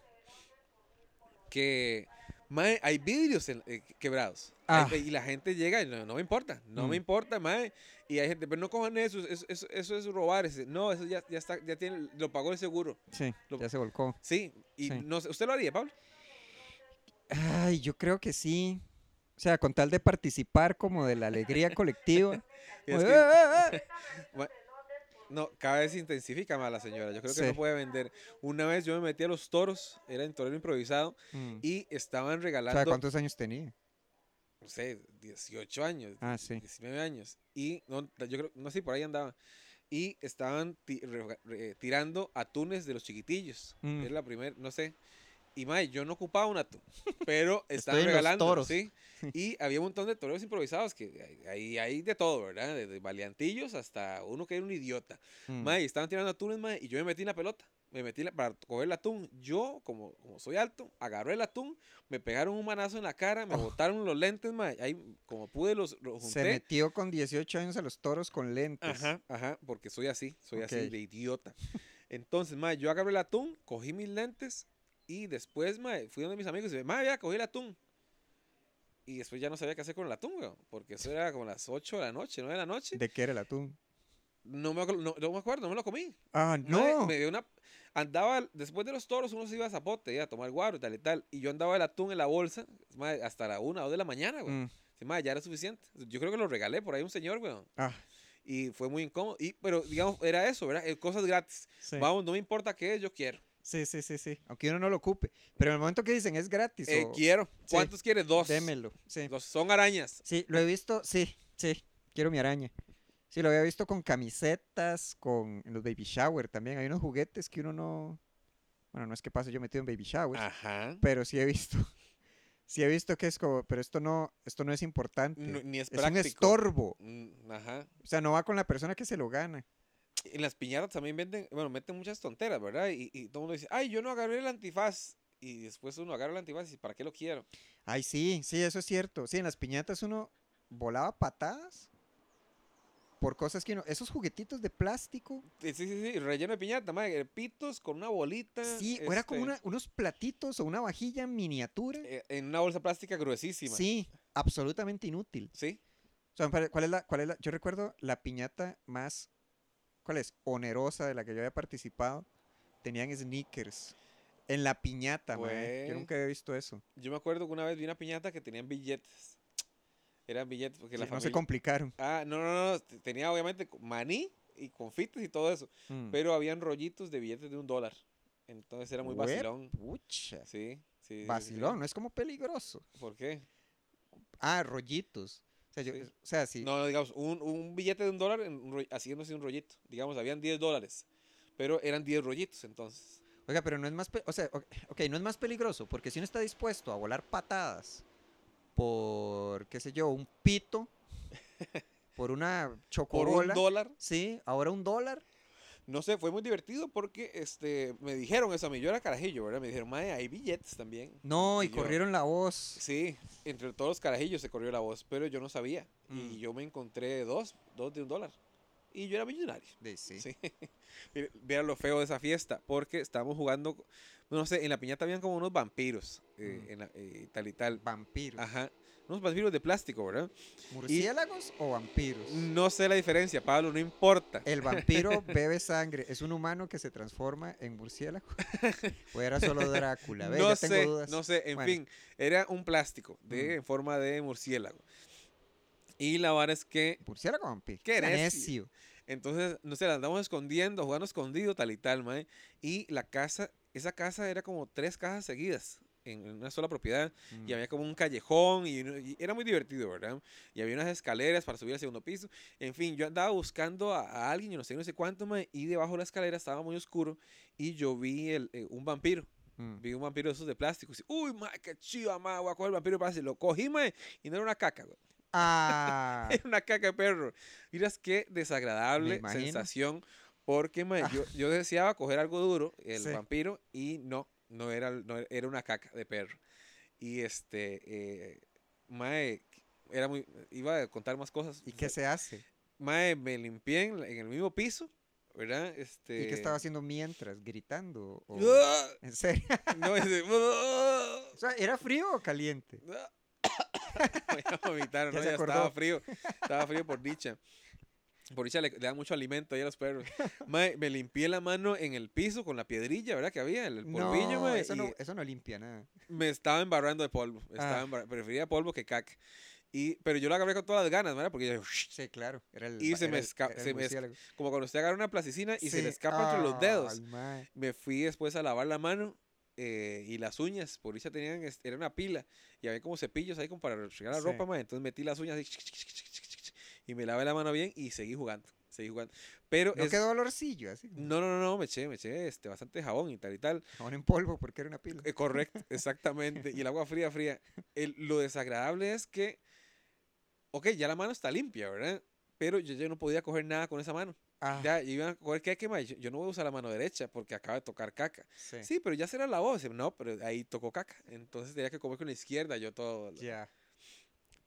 Que, mae, hay vidrios en- eh, quebrados. Ah. Hay- y la gente llega y no, no me importa, no me Mm. importa, mae. Y hay gente, pero no cojan eso, eso, eso, eso es robar. ese- No, eso ya, ya está, ya tiene, lo pagó el seguro. Sí, Lo- ya se volcó. Sí, y Sí. no ¿usted lo haría, Pablo? Ay, yo creo que sí. O sea, con tal de participar como de la alegría colectiva. (laughs) Como "Ah, ah, ah". No, cada vez se intensifica más la señora. Yo creo que Sí. no puede vender. Una vez yo me metí a los toros, era en torero improvisado, Mm. y estaban O regalando. sea, ¿cuántos años tenía? no sé, 18 años, Ah, sí. 19 años. Y no, yo creo, no sé, por ahí andaba. Y estaban tirando atunes de los chiquitillos. Mm. Es la primera, no sé. Y mae, yo no ocupaba un atún, (laughs) pero los regalando, toros. ¿sí? (laughs) Y había un montón de toreros improvisados que hay- hay, de todo, ¿verdad? Desde valiantillos hasta uno que era un idiota. Mm. Mae, estaban tirando atunes, mae, y yo me metí en la pelota. Me metí la- para coger el atún. Yo, como, como soy alto, agarré el atún, me pegaron un manazo en la cara, me Oh. botaron los lentes, mae. Ahí, como pude, los, los Se junté. metió con 18 años a los toros con lentes. Ajá, ajá, porque soy así, soy así de idiota. Entonces, mae, yo agarré el atún, cogí mis lentes y después, mae, fui donde mis amigos y dije, mae, ya, cogí el atún. Y después ya no sabía qué hacer con el atún, weón, porque eso era como las 8 de la noche, 9 de la noche. ¿De qué era el atún? No me, acuerdo- no, no me acuerdo, no me lo comí. Ah, Mae, no. me dio una... Andaba, después de los toros, uno se iba a Zapote, ya, a tomar guaro y tal y tal. Y yo andaba el atún en la bolsa mae, hasta la 1 o 2 de la mañana, güey. Mm. Sí, mae, ya era suficiente. Yo creo que lo regalé por ahí a un señor, weón. Ah, Y fue muy incómodo. Y, pero, digamos, era eso, ¿verdad? Eh, Cosas gratis. sí. Vamos, no me importa qué es, yo quiero. Sí, sí, sí, sí. Aunque uno no lo ocupe. Pero en el momento que dicen es gratis Eh, o quiero. sí. ¿Cuántos quieres? Dos. démelo. Sí. Dos. Son arañas. Sí, lo he visto, sí, sí. Quiero mi araña. Sí, lo había visto con camisetas, con en los baby shower también. Hay unos juguetes que uno no. Bueno, no es que pase yo metido en baby shower, Ajá. pero sí he visto. (laughs) Sí he visto que es como, pero esto no, esto no es importante. No, ni es es un estorbo. Mm, Ajá. O sea, no va con la persona que se lo gana. En las piñatas también venden, bueno, meten muchas tonteras, ¿verdad? Y, y todo el mundo dice, ay, yo no agarré el antifaz. Y después uno agarra el antifaz y dice, ¿para qué lo quiero? Ay, sí, sí, eso es cierto. Sí, en las piñatas uno volaba patadas por cosas que uno. Esos juguetitos de plástico. Sí, sí, sí, relleno de piñata, madre, pitos con una bolita. Sí, o era como este, una- unos platitos o una vajilla miniatura. eh, En una bolsa plástica gruesísima. Sí, absolutamente inútil. Sí. O sea, ¿cuál es la, cuál es la? Yo recuerdo la piñata más, ¿cuál es? Onerosa de la que yo había participado. Tenían sneakers en la piñata, mae. Yo Güey. nunca había visto eso. Yo me acuerdo que una vez vi una piñata que tenían billetes. Eran billetes porque Sí, la no se familia... complicaron. Ah, no, no, no. Tenía obviamente maní y confites y todo eso. Mm. Pero habían rollitos de billetes de un dólar. Entonces era muy vacilón. Pucha. Sí, sí. sí, sí. Vacilón, no es como peligroso. ¿Por qué? Ah, rollitos. O sea, yo- Sí. o sea, sí. No, no, digamos, un, un billete de un dólar en haciéndose un rollito. Digamos, habían 10 dólares. Pero eran 10 rollitos entonces. Oiga, pero no es más, o sea, o- ok, no es más peligroso, porque si uno está dispuesto a volar patadas por, qué sé yo, un pito, (laughs) por una Por un chocobola, dólar. sí, ahora un dólar, No sé, fue muy divertido porque este, me dijeron eso a mí. Yo era carajillo, ¿verdad? Me dijeron, mae, hay billetes también. no, y Y yo- corrieron la voz. Sí, entre todos los carajillos se corrió la voz, pero yo no sabía. Mm. Y yo me encontré dos, dos de un dólar. Y yo era millonario. Sí. Sí. (laughs) Mira lo feo de esa fiesta, porque estábamos jugando, no sé, en la piñata habían como unos vampiros, eh, Mm. en la- eh, tal y tal. Vampiros. Ajá. Unos vampiros de plástico, ¿verdad? ¿Murciélagos o vampiros? No sé la diferencia, Pablo, no importa. El vampiro bebe sangre. ¿Es un humano que se transforma en murciélago? (laughs) ¿O era solo Drácula? Ve, no ya tengo sé, dudas. no sé, en Bueno. fin, era un plástico de, Mm. en forma de murciélago. Y la vara es que, ¿Murciélago o vampiro? Qué necio. entonces, no sé, la andamos escondiendo, jugando escondido, tal y tal, mae. Y la casa, esa casa era como tres casas seguidas en una sola propiedad. Mm. Y había como un callejón y, y era muy divertido, ¿verdad? Y había unas escaleras para subir al segundo piso. En fin, yo andaba buscando a, a alguien, yo no sé, no sé cuánto, mae, y debajo de la escalera estaba muy oscuro y yo vi el, eh, un vampiro. Mm. Vi un vampiro de esos de plástico. Y, Uy, mae, qué chido, mae, voy a coger el vampiro para Lo cogí, mae, y no era una caca, güey. Ah, (laughs) Era una caca de perro. Miras qué desagradable sensación. Porque, mae, yo, yo deseaba coger algo duro, el Sí. vampiro, y no, no era, no era- una caca de perro. Y este, eh, mae, era muy, iba a contar más cosas. ¿y qué se hace? Mae, me limpié en, en el mismo piso, ¿verdad? Este... ¿Y qué estaba haciendo mientras? ¿Gritando? o- (laughs) ¡Ah! ¿En serio? No, ese- ¡Ah! O sea, ¿era frío o caliente? (coughs) (coughs) Voy a vomitar, Ya ¿no? Ya estaba frío. Estaba frío por dicha. Por dicha le, le dan mucho alimento ahí a los perros. (laughs) Mae, me limpié la mano en el piso con la piedrilla, ¿verdad? Que había, el, el polvillo, no, mae, eso no, eso no limpia nada. me estaba embarrando de polvo. Estaba Ah. prefería polvo que caca. Y, pero yo lo agarré con todas las ganas, ¿verdad? Porque yo, Sí, claro. Era el, Y se era se me esca- murciélago. como cuando usted agarra una plasticina y se Sí. le escapa entre los dedos. Mae. Me fui después a lavar la mano eh, y las uñas, por eso tenían, este, era una pila, y había como cepillos ahí como para restregar la Sí. ropa, mae, entonces metí las uñas así, y me lavé la mano bien y seguí jugando, seguí jugando. Pero No es- quedó olorcillo, así. no, no, no, no, me eché, me eché este, bastante jabón y tal y tal. Jabón en polvo porque era una pila. Eh, correcto, (laughs) exactamente. Y el agua fría, fría. El- lo desagradable es que, ok, ya la mano está limpia, ¿verdad? Pero yo ya no podía coger nada con esa mano. Ah, Ya, yo iba a coger caca, ma, yo, yo no voy a usar la mano derecha porque acaba de tocar caca. sí. Sí, pero ya se la. Dice, No, pero ahí tocó caca. Entonces tenía que comer con la izquierda, yo todo. Ya. ¿Qué-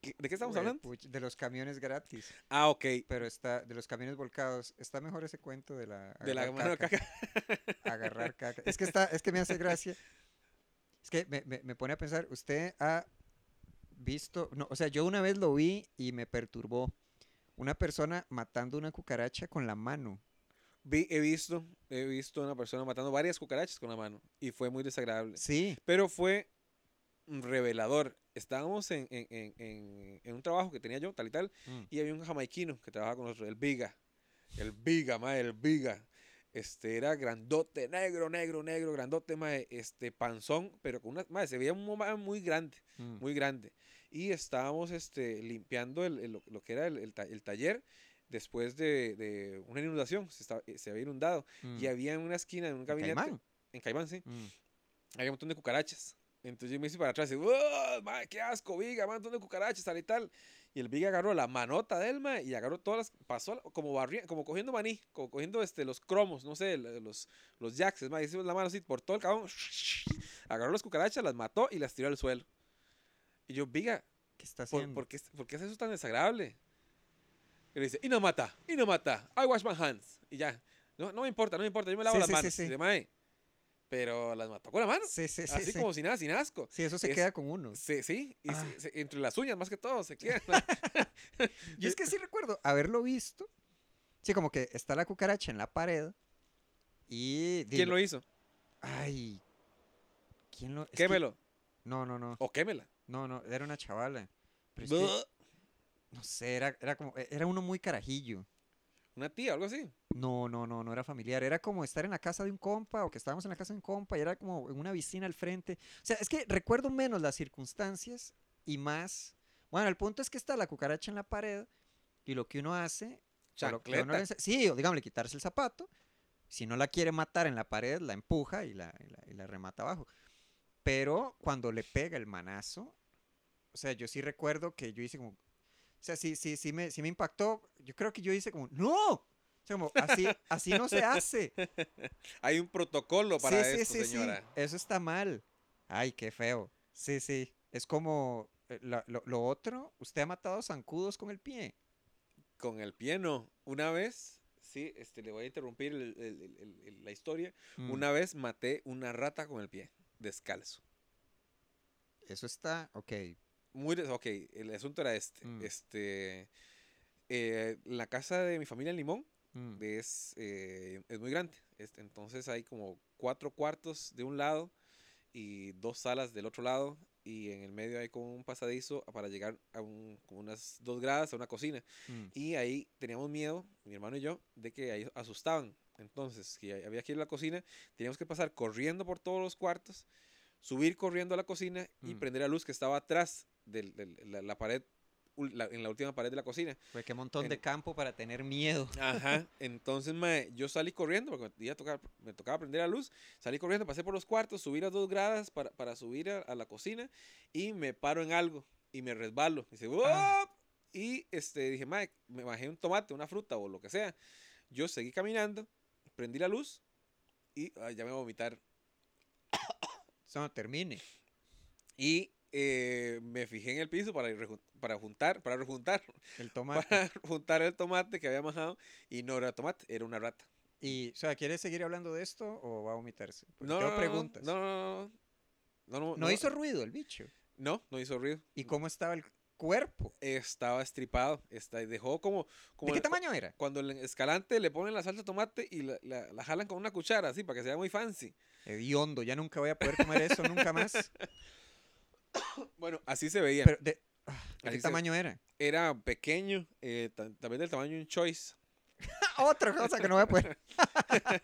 ¿De qué estamos hablando? De los camiones gratis. Ah, ok. Pero está, de los camiones volcados. Está mejor ese cuento de la. De la agarrar mano caca. (laughs) Agarrar caca. Es que está, es que me hace gracia. Es que me, me- me pone a pensar, usted ha visto, no, o sea, yo una vez lo vi y me perturbó. Una persona matando una cucaracha con la mano. Vi- he visto, he visto a una persona matando varias cucarachas con la mano y fue muy desagradable. Sí. Pero fue revelador. Estábamos en, en- en- en- un trabajo que tenía yo, tal y tal, Mm. y había un jamaiquino que trabajaba con nosotros, el Viga. El Viga, mae, el Viga. Este era grandote, negro, negro, negro, grandote, mae, este panzón, pero con una, mae, se veía un mae muy grande, Mm. muy grande. Y estábamos este, limpiando el- el- lo, que era el, el ta- el taller después de, de una inundación, se, estaba- se había inundado. Y Mm. había en una esquina, en un ¿En gabinete, Caimán? en Caimán, sí, había un montón de cucarachas. Entonces yo me hice para atrás y, ¡Oh, mae, qué asco, Viga, man, un montón de cucarachas, tal y tal. Y el Viga agarró la manota de él, mae, y agarró todas las, pasó como barri- como cogiendo maní, como cogiendo este, los cromos, no sé, los, los jacks, mae, hizo la mano así por todo el cabrón, (laughs) agarró las cucarachas, las mató y las tiró al suelo. Y yo, Viga, ¿Qué está ¿por, haciendo? por qué, por qué hace eso tan desagradable? Y le dice, y no mata, y no mata, I wash my hands. Y ya, no, no me importa, no me importa, yo me lavo Sí, las sí, sí, manos. sí. Y dice, "Mae, pero las mató con la mano. Sí, sí, sí. Así sí. como sin nada, sin asco. Sí, eso se es- queda con uno. Sí, sí, y Ah. se- se- entre las uñas más que todo se queda. (laughs) Yo es que sí recuerdo haberlo visto. Sí, como que está la cucaracha en la pared y... ¿Quién lo hizo? Ay. ¿Quién lo...? que- Quémelo. No, no, no. O quémela. No, no, era una chavala. Pero es que, Buh. no sé, era, era como... e- Era uno muy carajillo. Una tía, algo así. No, no, no, no era familiar. Era como estar en la casa de un compa o que estábamos en la casa de un compa y era como en una piscina al frente. O sea, es que recuerdo menos las circunstancias y más... Bueno, el punto es que está la cucaracha en la pared y lo que uno hace... lo que uno le sí, o digámosle, quitarse el zapato. Si no la quiere matar en la pared, la empuja y la, y la, y la remata abajo. Pero cuando le pega el manazo, o sea, yo sí recuerdo que yo hice como... O sea, sí, sí, sí me, sí me impactó. Yo creo que yo hice como, ¡no! O sea, como, así, así no se hace. (laughs) Hay un protocolo para sí, sí, esto, sí, sí, señora. Eso está mal. Ay, qué feo. Sí, sí. Es como eh, lo, lo otro, usted ha matado zancudos con el pie. Con el pie no. Una vez, sí, este, le voy a interrumpir el- el- el- el- el- la historia. Mm, Una vez maté una rata con el pie, descalzo. Eso está, ok. Muy, ok, el asunto era este. Mm. Este, eh, la casa de mi familia en Limón mm, es, eh, es muy grande. Este, entonces hay como cuatro cuartos de un lado y dos salas del otro lado. Y en el medio hay como un pasadizo para llegar a un, como unas dos gradas a una cocina. mm. Y ahí teníamos miedo, mi hermano y yo, de que ahí asustaban. Entonces, que había que ir a la cocina, teníamos que pasar corriendo por todos los cuartos, subir corriendo a la cocina y Mm. prender la luz que estaba atrás de la, la pared, la- en la última pared de la cocina. Fue qué montón de En- campo para tener miedo. Ajá. (laughs) Entonces, mae, yo salí corriendo porque me, tocar- me tocaba prender la luz. Salí corriendo, pasé por los cuartos, subí las dos gradas para, para subir a, a la cocina y me paro en algo y me resbalo. Dice, Ah. Y este, dije, mae, me bajé un tomate, una fruta o lo que sea. Yo seguí caminando, prendí la luz y ay, ya me voy a vomitar. Eso no termine. Y eh, me fijé en el piso para, para juntar, para rejuntar, El (laughs) tomate. para juntar el tomate que había majado y no era tomate, era una rata. Y, o sea, ¿quiere seguir hablando de esto o va a vomitarse? Porque No, tengo no, no, preguntas. No, no, no. No, no, No hizo ruido el bicho. No, no hizo ruido. ¿Y cómo estaba el cuerpo? Estaba estripado. Está, dejó como. como ¿De qué el- tamaño era? Cuando el escalante le ponen la salsa de tomate y la, la- la jalan con una cuchara, así, para que sea muy fancy. Hediondo, ya nunca voy a poder comer eso, nunca más. (coughs) Bueno, así se veía. Pero, ¿de, ah, ¿de Así qué se- tamaño era? Era pequeño, eh, ta- también del tamaño de un choice. (laughs) Otra cosa que no voy a poder. (laughs)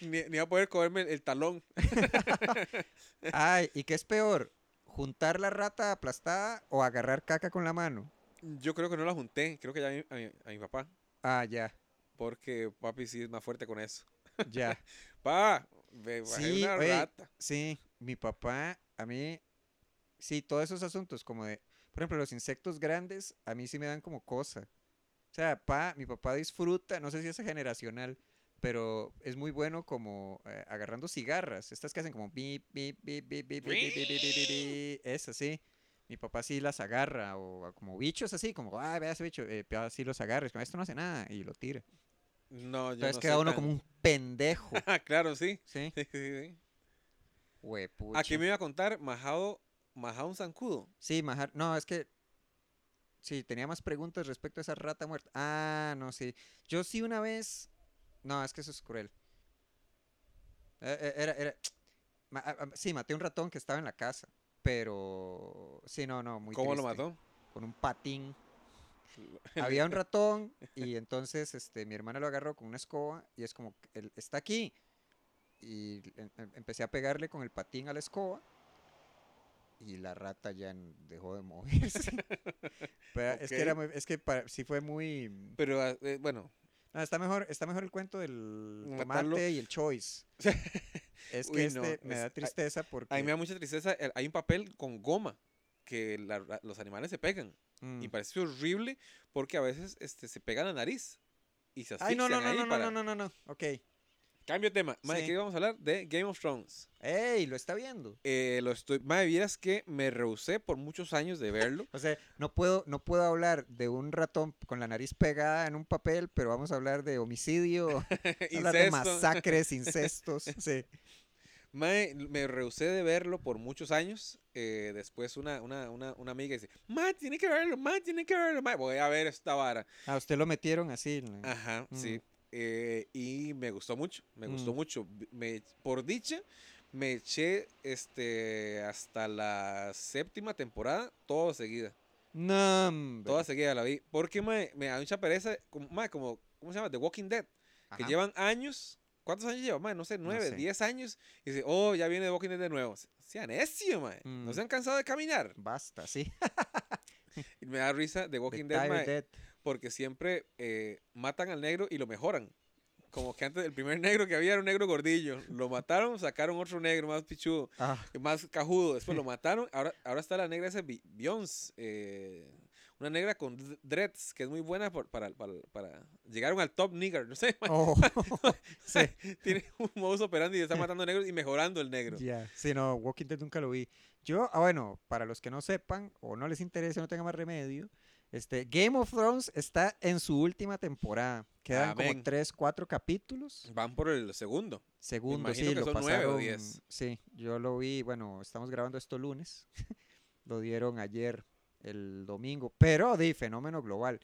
Ni, ni iba a poder comerme el, el talón. (laughs) Ay, ¿y qué es peor? ¿Juntar la rata aplastada o agarrar caca con la mano? Yo creo que no la junté. Creo que ya a mi, a mi- a mi papá. Ah, ya, Porque papi sí es más fuerte con eso. (laughs) ya. Pa, me bajé Sí, una oye, rata. Sí, mi papá, a mí, sí, todos esos asuntos como de, por ejemplo, los insectos grandes, a mí sí me dan como cosa. O sea, pa, mi papá disfruta, no sé si es generacional, pero es muy bueno como agarrando cigarras, estas que hacen como es así. Mi papá sí las agarra, o como bichos así, como, ah, vea ese bicho, así los agarra, esto no hace nada, y lo tira. No, yo Entonces no queda uno como un pendejo. claro, sí. Sí. sí, sí, sí. Huepucha. Aquí me iba a contar, majado, majado un zancudo. Sí, majar, no, es que Sí, tenía más preguntas respecto a esa rata muerta. Ah, no, sí. Yo sí una vez no, es que eso es cruel. Eh, eh, Era, era. Sí, maté un ratón que estaba en la casa. Pero. Sí, no, no, muy ¿Cómo lo mató? Con un patín. (laughs) Había un ratón y entonces este, mi hermana lo agarró con una escoba y es como, él está aquí. Y em- em- empecé a pegarle con el patín a la escoba y la rata ya dejó de moverse. (laughs) Pero Es que, era muy- es que para- sí fue muy... Pero eh, bueno, no, está, mejor, está mejor el cuento del Matarlo. tomate y el choice. (laughs) Es que Uy, este no, me es- da a- tristeza porque... a mí me da mucha tristeza. el- Hay un papel con goma que la- los animales se pegan. mm. Y parece horrible porque a veces este, se pegan la nariz y se Ay, no, no, asfixian no, ahí no, no, para- no, no, no, no, ok. Cambio de tema. Sí. ¿qué vamos a hablar? De Game of Thrones. ¡Ey! Lo está viendo. Eh, lo estoy... Mae, vieras que me rehusé por muchos años de verlo. (laughs) O sea, no puedo, no puedo hablar de un ratón con la nariz pegada en un papel, pero vamos a hablar de homicidio, (laughs) hablar de masacres, incestos. (laughs) Sí. Mae, me rehusé de verlo por muchos años. eh, después una, una, una, una amiga dice, Mae, tiene que verlo, Mae, tiene que verlo. Mae, voy a ver esta vara. A usted lo metieron así. Ajá, Mm. sí. Eh, y me gustó mucho, me gustó Mm. mucho. Vi- Me, por dicha, me eché este, hasta la séptima temporada, toda seguida. No. Toda seguida la vi. Porque mae, me da mucha pereza, como, como, ¿cómo se llama? The Walking Dead. Que Ajá. llevan años. ¿Cuántos años lleva? Mae, no sé, No nueve, sé. diez años. Y dice, oh, ya viene The Walking Dead de nuevo. Sea necio. No Mm. se han cansado de caminar. Basta, sí. (laughs) Y me da risa The The Walking Dead, Tired mae, Dead. Porque siempre eh, matan al negro y lo mejoran. Como que antes el primer (laughs) negro que había era un negro gordillo. Lo mataron, sacaron otro negro más pichudo, Ah, más cajudo. Después lo (laughs) mataron. Ahora, ahora está la negra esa Beyoncé. eh, una negra con dreads que es muy buena por- para, para, para- Llegaron al top nigger. No sé. (laughs) oh, sí. Tiene un modus operandi y está matando negros y mejorando el negro. Ya, sí, no, Walking Dead nunca lo vi. Yo, ah, bueno, para los que no sepan o no les interese, no tengan más remedio, este, Game of Thrones está en su última temporada. Quedan como tres, cuatro capítulos. Van por el segundo. Segundo, sí, que lo son nueve o pasaron. diez. Sí, yo lo vi, bueno, estamos grabando esto lunes. (laughs) lo dieron ayer, el domingo, pero de fenómeno global.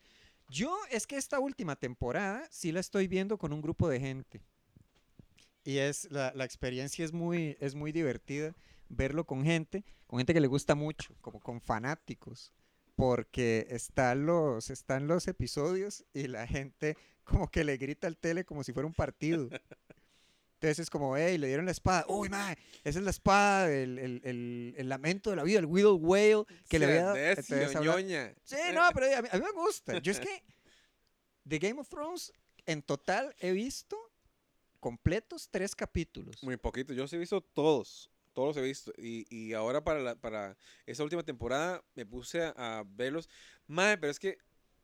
Yo es que esta última temporada sí la estoy viendo con un grupo de gente. Y es la, la experiencia es muy, es muy divertida verlo con gente, con gente que le gusta mucho, como con fanáticos, porque están los, están los episodios y la gente (laughs) como que le grita al tele como si fuera un partido. Entonces es como, hey, le dieron la espada. Uy, mae, esa es la espada del el, el- el lamento de la vida, el Widow Whale, que le había dado. Entonces habla-. Sí, no, pero a mí, a mí me gusta. Yo es que de Game of Thrones, en total he visto completos tres capítulos. Muy poquito. Yo sí he visto todos. Todos los he visto. Y, y ahora para, la, para esa última temporada me puse a, a verlos. Madre, pero es que,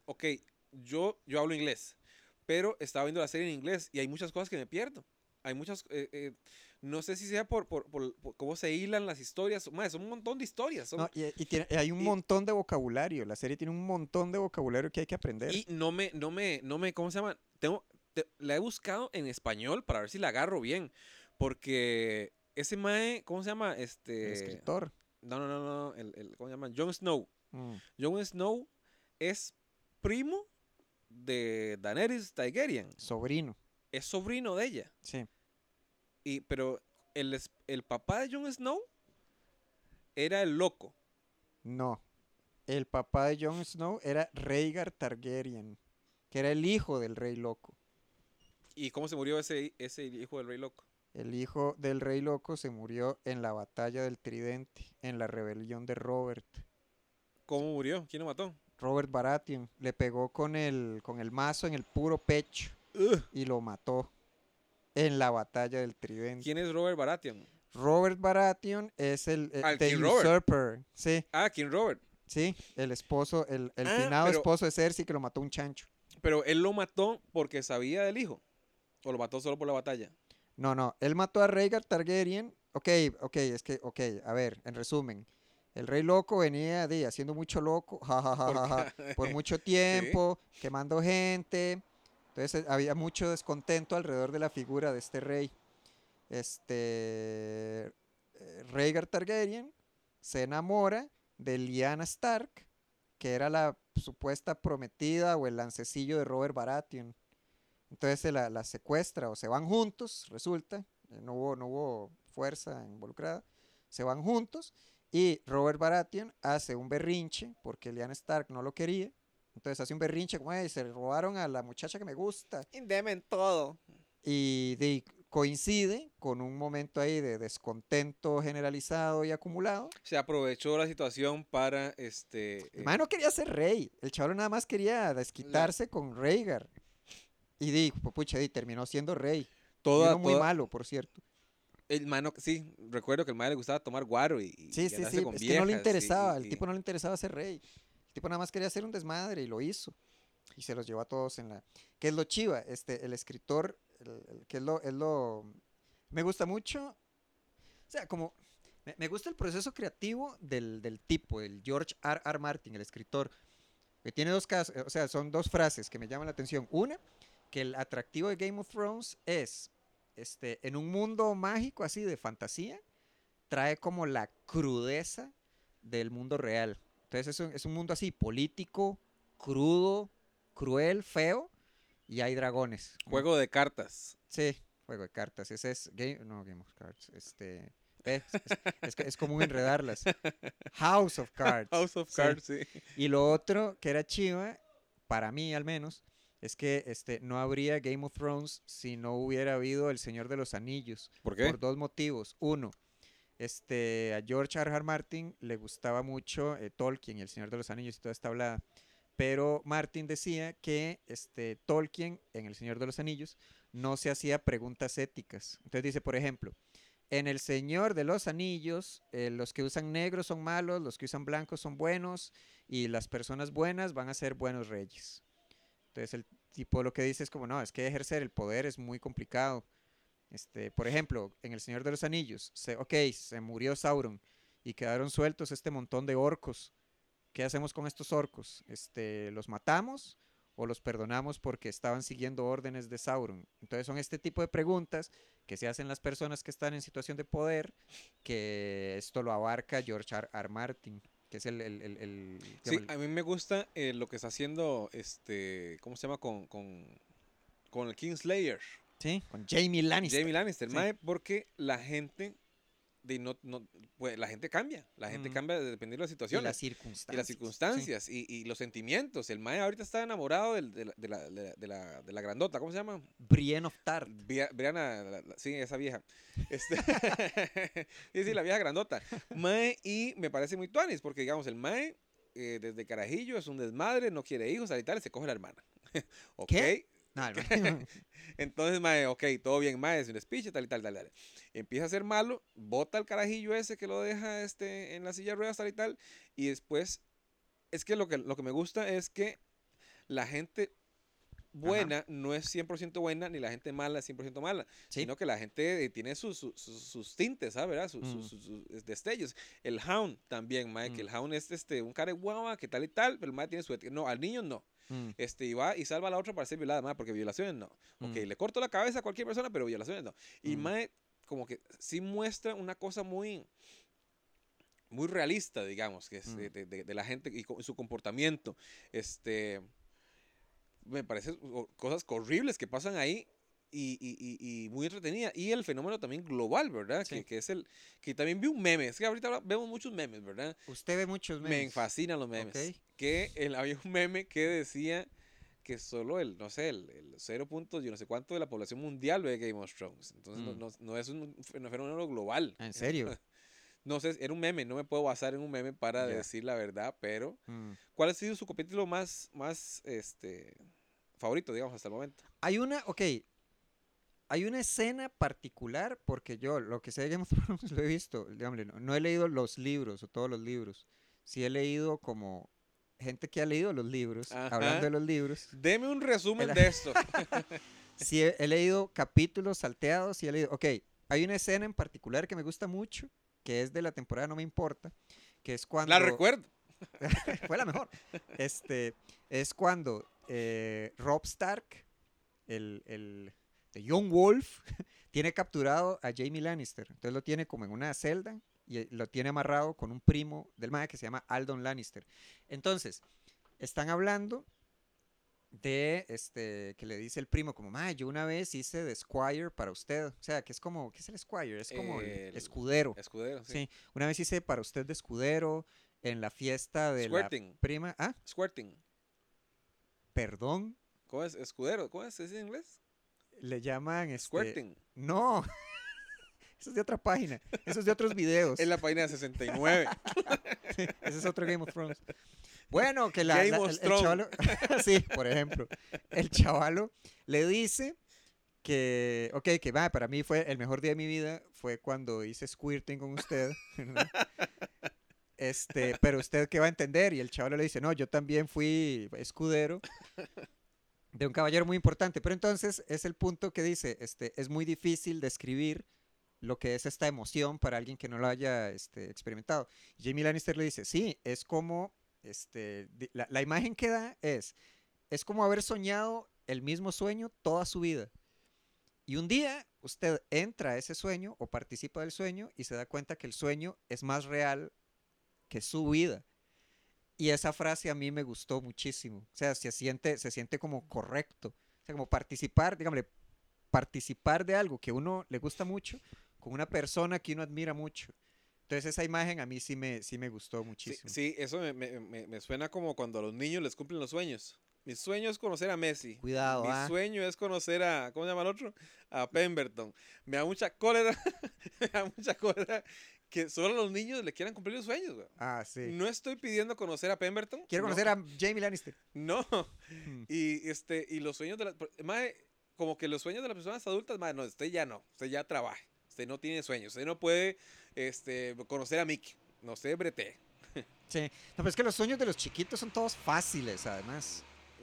ok, yo, yo hablo inglés. Pero estaba viendo la serie en inglés y hay muchas cosas que me pierdo. Hay muchas... eh, eh, no sé si sea por, por, por- por cómo se hilan las historias. Madre, son un montón de historias. son- No, y, y tiene- hay un y- montón de vocabulario. La serie tiene un montón de vocabulario que hay que aprender. Y no me, no me, no me, ¿cómo se llama? Tengo, te- la he buscado en español para ver si la agarro bien. Porque ese mae, ¿cómo se llama? el Este. escritor. No, no, no, no. El, el- ¿Cómo se llama? Jon Snow. Mm, Jon Snow es primo de Daenerys Targaryen. sobrino. Es sobrino de ella. Sí. Y, pero el, el papá de Jon Snow era el loco. No. El papá de Jon Snow era Rhaegar Targaryen, que era el hijo del rey loco. ¿Y cómo se murió ese, ese hijo del rey loco? El hijo del rey loco se murió en la batalla del Tridente, en la rebelión de Robert. ¿Cómo murió? ¿Quién lo mató? Robert Baratheon le pegó con el, con el mazo en el puro pecho Ugh. y lo mató en la batalla del Tridente. ¿Quién es Robert Baratheon? Robert Baratheon es el, el Ah, el King Robert. Usurper. Sí, Ah, ¿quién Robert? sí, el esposo, el, el Ah, finado pero- esposo de Cersei que lo mató un chancho. Pero él lo mató porque sabía del hijo. ¿O lo mató solo por la batalla? No, no, él mató a Rhaegar Targaryen. Ok, ok, es que, ok, a ver, en resumen. El rey loco venía de haciendo mucho loco, ja, (laughs) ja, ja, ja, ja, por mucho (laughs) tiempo, quemando gente. Entonces había mucho descontento alrededor de la figura de este rey. Este eh, Rhaegar Targaryen se enamora de Lyanna Stark, que era la supuesta prometida o el lancecillo de Robert Baratheon. Entonces se la, la secuestra o se van juntos, resulta, eh, no hubo, no hubo fuerza involucrada, se van juntos y Robert Baratheon hace un berrinche porque Lyanna Stark no lo quería. Entonces hace un berrinche como, "Ey, se robaron a la muchacha que me gusta. Indemen todo. Y de- coincide con un momento ahí de descontento generalizado y acumulado. Se aprovechó la situación para este. eh, El no quería ser rey. El chaval nada más quería desquitarse con Rhaegar. Y di, pu- pucha, di, terminó siendo rey. toda, Siendo muy toda- malo, por cierto. El mano, sí, recuerdo que el madre le gustaba tomar guaro y, y Sí, sí, sí. con Es que no le interesaba. El tipo no le interesaba ser rey. El tipo nada más quería hacer un desmadre y lo hizo. Y se los llevó a todos en la. ¿Qué es lo chiva? Este, el escritor, el- el- que es lo, es lo. Me gusta mucho. O sea, como. Me, me gusta el proceso creativo del, del tipo, el George R. R. Martin, el escritor. Que tiene dos casos, o sea, son dos frases que me llaman la atención. Una, que el atractivo de Game of Thrones es, este, en un mundo mágico así de fantasía, trae como la crudeza del mundo real. Entonces es un, es un mundo así político, crudo, cruel, feo, y hay dragones. Juego de cartas. Sí, juego de cartas. Ese es Game, no Game of Cards. Este, es, es- es común enredarlas. House of Cards. (laughs) House of Sí. Cards, sí. Y lo otro que era chiva, para mí al menos, es que este, no habría Game of Thrones si no hubiera habido El Señor de los Anillos. ¿Por qué? Por dos motivos. Uno, este, a George R. R. Martin le gustaba mucho eh, Tolkien y El Señor de los Anillos y toda esta hablada. Pero Martin decía que este, Tolkien en El Señor de los Anillos no se hacía preguntas éticas. Entonces dice, por ejemplo, en El Señor de los Anillos, eh, los que usan negros son malos, los que usan blancos son buenos y las personas buenas van a ser buenos reyes. Entonces el tipo lo que dice es como, no, es que ejercer el poder es muy complicado. Este, por ejemplo, en El Señor de los Anillos, se, ok, se murió Sauron y quedaron sueltos este montón de orcos. ¿Qué hacemos con estos orcos? Este, ¿Los matamos o los perdonamos porque estaban siguiendo órdenes de Sauron? Entonces son este tipo de preguntas que se hacen las personas que están en situación de poder, que esto lo abarca George R. R. Martin, que es el... el, el- el- Sí, a mí me gusta eh, lo que está haciendo, este, ¿cómo se llama? Con, con, con el Kingslayer. sí, con Jamie Lannister. Jamie Lannister, sí. mae, porque la gente, de no, no, pues, la gente cambia. La gente Mm. cambia dependiendo de las y situaciones. las circunstancias. y las sí. circunstancias y, y los sentimientos. El Mae ahorita está enamorado de, la, de, la, de, la, de la- de la grandota, ¿cómo se llama? Brienne of Tart. Brianna, la- sí, esa vieja. (laughs) Este, (laughs) sí, sí, la vieja grandota. Mae, y me parece muy tuanis, porque digamos, el Mae, eh, desde Carajillo, es un desmadre, no quiere hijos, tal y tal, y se coge la hermana. (laughs) ok. ¿Qué? (laughs) No, (laughs) Entonces, Mae, ok, todo bien, Mae, es un speech, tal y tal, tal, tal. Empieza a ser malo, bota el carajillo ese que lo deja este, en la silla de ruedas, tal y tal, y después, es que lo que, lo que me gusta es que la gente buena no es 100% buena, ni la gente mala es 100% mala, Sí. sino que la gente eh, tiene sus, sus, tintes, ¿sabes? ¿verdad? Sus, sus- Mm. sus- destellos. El Hound también, Mae, que Mm. el Hound es este, un cara guava, que tal y tal, pero el Mae tiene su. No, al niño no. Mm, Este, y va y salva a la otra para ser violada, porque violaciones no. Ok, mm, le corto la cabeza a cualquier persona, pero violaciones no. Y Mm. Mae, como que sí muestra una cosa muy muy realista, digamos, que es Mm. de, de- la gente y su comportamiento. Este, me parece cosas horribles que pasan ahí y, y- y- muy entretenida. Y el fenómeno también global, ¿verdad? Sí. Que, que es el, que también vi un meme, es que ahorita vemos muchos memes, ¿verdad? Usted ve muchos Me memes. fascinan los memes. Ok. Que el- había un meme que decía que solo el, no sé, el, el 0. punto, yo no sé cuánto de la población mundial ve Game of Thrones. Entonces no- Mm. no, no es un fen- fenómeno global. ¿En serio? (laughs) No sé, era un meme, no me puedo basar en un meme para Ya. decir la verdad, pero Mm. ¿cuál ha sido su capítulo más, más, este, favorito, digamos, hasta el momento? Hay una, ok, hay una escena particular, porque yo lo que sé de Game of Thrones (laughs) lo he visto, digámosle, no, no he leído los libros o todos los libros, sí he leído como gente que ha leído los libros, Ajá. hablando de los libros, Deme un resumen El- de esto. (laughs) sí he, he leído capítulos salteados y he leído, ok, hay una escena en particular que me gusta mucho, que es de la temporada No Me Importa, que es cuando... La recuerdo. (laughs) fue la mejor. Este, es cuando eh, Rob Stark, el, el de Young Wolf, (laughs) tiene capturado a Jamie Lannister. Entonces lo tiene como en una celda y eh, lo tiene amarrado con un primo del mae que se llama Aldon Lannister. Entonces, están hablando de este que le dice el primo como, "Ma, yo una vez hice de Squire para usted." O sea, que es como, ¿qué es el Squire? Es como El- escudero. Escudero, sí. Sí, una vez hice para usted de escudero en la fiesta de Squirting. la prima. Ah, Squirting. perdón. ¿Cómo es? Escudero. ¿Cómo es? ¿Es en inglés? Le llaman este. Squirting. No. (laughs) Eso es de otra página. Eso es de otros videos. (laughs) Es la página 69. (laughs) Ese es otro Game of Thrones. Bueno, que la, Game la- of el, el Thrones. chavalo, sí, por ejemplo, el chavalo le dice que, ok, que va, para mí fue el mejor día de mi vida fue cuando hice squirting con usted. ¿verdad? Este, pero usted qué va a entender y el chavalo le dice, no, yo también fui escudero de un caballero muy importante. Pero entonces es el punto que dice, este, es muy difícil describir lo que es esta emoción para alguien que no lo haya este, experimentado. Jamie Lannister le dice, sí, es como, este, la, la imagen que da es, es como haber soñado el mismo sueño toda su vida. Y un día usted entra a ese sueño o participa del sueño y se da cuenta que el sueño es más real que su vida. Y esa frase a mí me gustó muchísimo. O sea, se siente, se siente como correcto. O sea, como participar, dígame, participar de algo que uno le gusta mucho con una persona que uno admira mucho. Entonces esa imagen a mí sí me, sí me gustó muchísimo. sí, eso me, me- me- me suena como cuando a los niños les cumplen los sueños. Mi sueño es conocer a Messi. Cuidado, Mi ah. sueño es conocer a, ¿cómo se llama el otro? A Pemberton. Me da mucha cólera, (laughs) me da mucha cólera que solo los niños le quieran cumplir los sueños, güey. Ah, sí. No estoy pidiendo conocer a Pemberton. Quiero no, conocer a Jamie Lannister. (laughs) No. Mm. Y, este, y los sueños de las... Mae, como que los sueños de las personas adultas, mae, no, usted ya no. Usted ya trabaja. Usted no tiene sueños. Usted no puede este, conocer a Mickey. No sé, brete. (laughs) Sí. No, pero es que los sueños de los chiquitos son todos fáciles, además.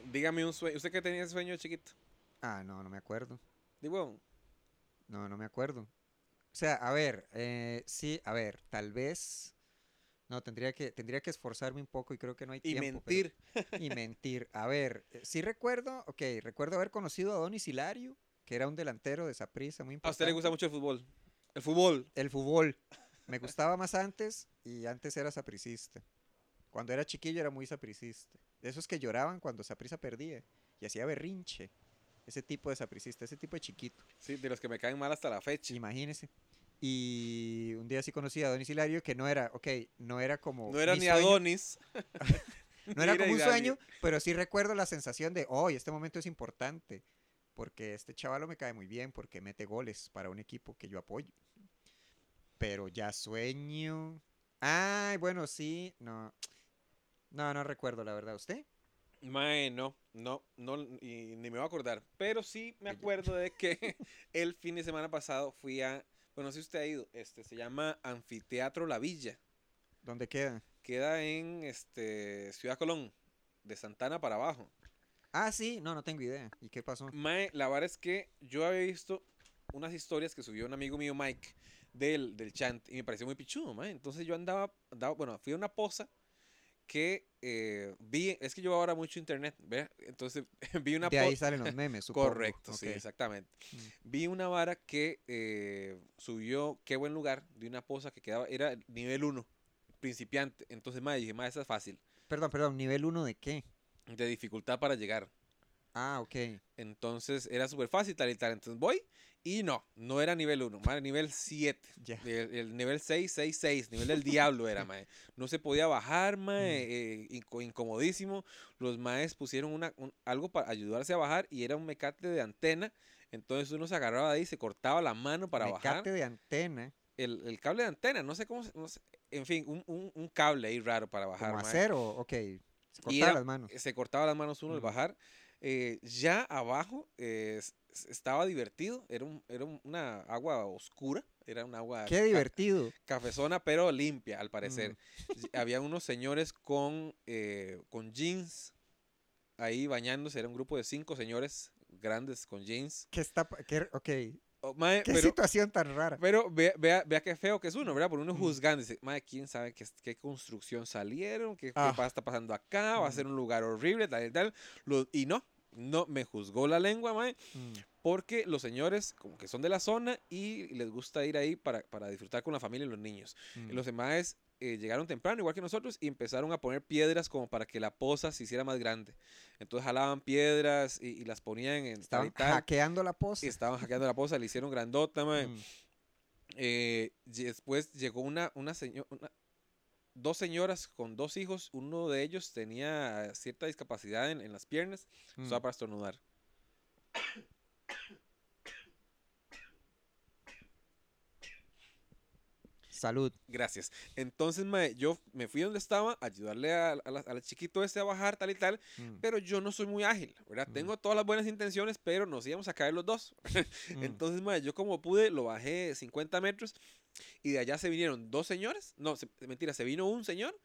Dígame un sueño. ¿Usted qué tenía ese sueño chiquito? Ah, no, no me acuerdo. Digo, No, no me acuerdo. O sea, a ver, eh, sí, a ver, tal vez. No, tendría que, tendría que esforzarme un poco y creo que no hay y tiempo. pero- mentir. y mentir. A ver, eh, sí recuerdo, ok, recuerdo haber conocido a Donis Hilario, que era un delantero de Saprissa muy A importante. usted le gusta mucho el fútbol. El fútbol. El fútbol. Me gustaba más antes y antes era sapricista. Cuando era chiquillo era muy sapricista. De esos que lloraban cuando Saprissa perdía y hacía berrinche. Ese tipo de sapricista, ese tipo de chiquito. Sí, de los que me caen mal hasta la fecha. Imagínese. Y un día sí conocí a Donis Hilario que no era, ok, no era como. No era ni sueño, Adonis. (laughs) No era como un sueño, pero sí recuerdo la sensación de, oh, este momento es importante. Porque este chavalo me cae muy bien porque mete goles para un equipo que yo apoyo. Pero ya sueño. Ay, bueno, sí, no. No, no recuerdo, la verdad. ¿Usted? Mae, no, no, no, y ni me voy a acordar. Pero sí me acuerdo de que (laughs) (laughs) el fin de semana pasado fui a, bueno, si usted ha ido, este, se llama Anfiteatro La Villa. ¿Dónde queda? Queda en este, Ciudad Colón, de Santana para abajo. Ah, sí, no, no tengo idea. ¿Y qué pasó? Mae, la verdad es que yo había visto unas historias que subió un amigo mío, Mike, del, del chant, y me pareció muy pichudo, mae. Entonces yo andaba, andaba, bueno, fui a una poza que eh, vi, es que yo ahora mucho internet, ¿ve? Entonces (laughs) vi una De ahí salen los memes, (laughs) supongo. Correcto, sí, exactamente. Mm. Vi una vara que eh, subió, qué buen lugar, de una poza que quedaba, era nivel 1, principiante. Entonces, mae, dije, mae, esa es fácil, Perdón, perdón, ¿nivel 1 de qué? de dificultad para llegar. Ah, ok. Entonces era súper fácil, tal y tal. Entonces voy y no, no era nivel 1, era nivel 7. Ya. El, el nivel 6, 6, 6, nivel del diablo era, mae. No se podía bajar, mae, eh, inco- incomodísimo. Los maes pusieron una, un- algo para ayudarse a bajar y era un mecate de antena. Entonces uno se agarraba de ahí, se cortaba la mano para Mecate bajar. de antena, El, el cable de antena, no sé cómo, no sé, en fin, un, un- un cable ahí raro para bajar. como acero, ok. Se cortaba era- las manos. Se cortaba las manos uno al Ujú. bajar. Eh, ya abajo eh, estaba divertido. Era, un- era un- una agua oscura. Era un agua Qué ca- divertido. cafezona, pero limpia, al parecer. Mm. Había unos señores con, eh, con jeans ahí bañándose. Era un grupo de cinco señores grandes con jeans. ¿Qué está, qué, ok. Oh, mae, Qué pero, situación tan rara. pero vea, vea, vea qué feo que es uno, ¿verdad? Por uno Mm. juzgando. Dice, madre, quién sabe qué, qué construcción salieron, qué, Ah. está pasando acá, va a ser un lugar horrible, tal y tal. Lo- y no, no, me juzgó la lengua, mae, Mm. porque los señores como que son de la zona y les gusta ir ahí para, para disfrutar con la familia y los niños. Mm. Los demás eh, llegaron temprano, igual que nosotros, y empezaron a poner piedras como para que la poza se hiciera más grande. Entonces jalaban piedras y, y las ponían en tal y Estaban tal. hackeando la posa. y estaban hackeando la poza, le hicieron grandota, mae. (laughs) Mm. Eh, y después llegó una, una señora, dos señoras con dos hijos. Uno de ellos tenía cierta discapacidad en, en las piernas, Mm. usaba para estornudar. Salud. Gracias. Entonces, mae, yo me fui donde estaba a ayudarle a- a al chiquito este a bajar, tal y tal. Mm. Pero yo no soy muy ágil, ¿verdad? Mm. Tengo todas las buenas intenciones, pero nos íbamos a caer los dos. (laughs) Mm. Entonces, mae, yo como pude, lo bajé 50 metros y de allá se vinieron dos señores. No, se- mentira, se vino un señor.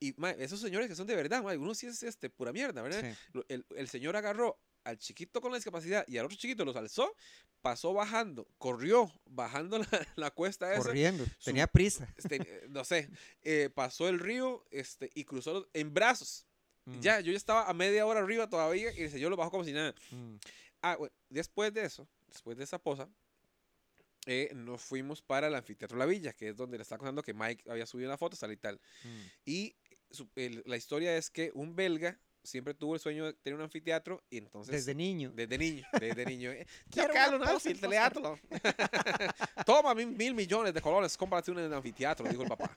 Y mae, esos señores que son de verdad, mae, uno sí es este, pura mierda, ¿verdad? Sí. El, el señor agarró al chiquito con la discapacidad y al otro chiquito los alzó, pasó bajando, corrió bajando (laughs) la, la cuesta esa. Corriendo. su- Tenía prisa. (laughs) este, eh, no sé, eh, pasó el río este, y cruzó los- en brazos. Mm. Ya, yo ya estaba a media hora arriba todavía y el señor lo bajó como si nada. Mm. Ah, bueno, después de eso, después de esa posa, eh, nos fuimos para el anfiteatro La Villa, que es donde le está contando que Mike había subido una foto, tal y tal. Mm. Y su- el- la historia es que un belga siempre tuvo el sueño de tener un anfiteatro y entonces... Desde niño. Desde niño, desde niño. eh, (laughs) Quiero "Ya, Carlos, no, en anfiteatro". Toma mil, mil millones de colones, cómprate un anfiteatro, dijo el papá.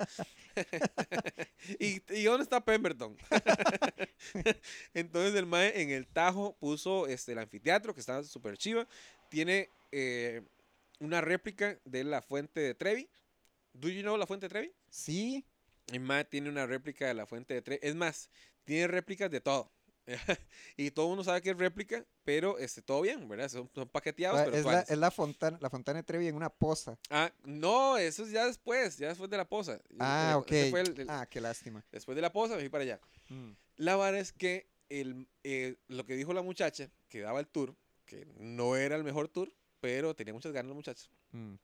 (laughs) ¿Y, ¿Y dónde está Pemberton? (laughs) Entonces el mae en el Tajo puso este, el anfiteatro, que está súper chiva. Tiene eh, una réplica de la fuente de Trevi. ¿Do you know la fuente de Trevi? Sí. El mae tiene una réplica de la fuente de Trevi. Es más, tiene réplicas de todo. (laughs) y todo el mundo sabe que es réplica, pero este, todo bien, ¿verdad? Son, son paqueteados, Ah, pero es, la, es la fontana, la fontana de Trevi en una poza. Ah, no, eso es ya después, ya después de la posa. Ah, Eh, ok. ese fue el- el- Ah, qué lástima. Después de la posa me fui para allá. Mm. La vara es que el, eh, lo que dijo la muchacha que daba el tour, que no era el mejor tour, pero tenía muchas ganas la muchacha, Mm.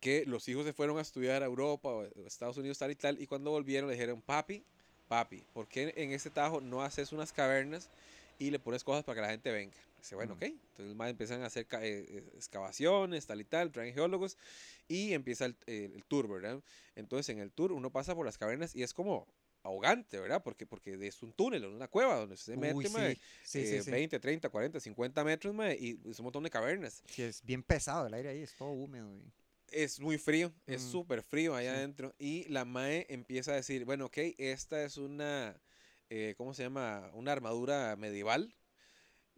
que los hijos se fueron a estudiar a Europa o a Estados Unidos tal y tal, y cuando volvieron le dijeron, papi, papi, ¿por qué en este tajo no haces unas cavernas y le pones cosas para que la gente venga? Dice, bueno, Mm. ok. Entonces más empiezan a hacer eh, eh, excavaciones, tal y tal, traen geólogos, y empieza el, eh, el tour, ¿verdad? Entonces en el tour uno pasa por las cavernas y es como ahogante, ¿verdad? Porque, porque es un túnel, una cueva donde se mete, Uy, mae, sí. Eh, sí, sí. 20, 30, 40, 50 metros, mae, y es un montón de cavernas. Sí, es bien pesado el aire ahí, es todo húmedo. y- Es muy frío, es Mm, súper frío allá adentro. Y la MAE empieza a decir, bueno, ok, esta es una, eh, ¿cómo se llama? Una armadura medieval.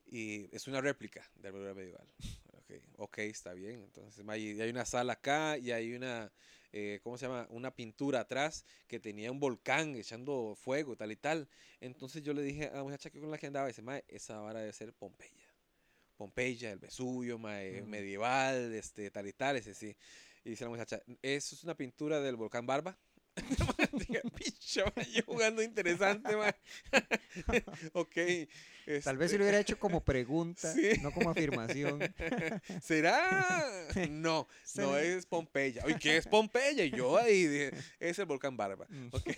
Y es una réplica de armadura medieval. Ok, ok, está bien. Entonces, mae, y hay una sala acá y hay una, eh, ¿cómo se llama? Una pintura atrás que tenía un volcán echando fuego, tal y tal. Entonces yo le dije a la muchacha que con la que andaba, dice, mae, esa vara debe ser Pompeya. Pompeya, el Vesubio, mae, Mm. medieval, este, tal y tal, ese sí. Y dice la muchacha, eso es una pintura del volcán Barba. Picho, yo jugando interesante, mae. (laughs) ok. Tal vez este, si lo hubiera hecho como pregunta, Sí. no como afirmación. (laughs) ¿Será? No, no es Pompeya. Oye, ¿qué es Pompeya? Y yo ahí dije, es el volcán Barba. Mm. Ok.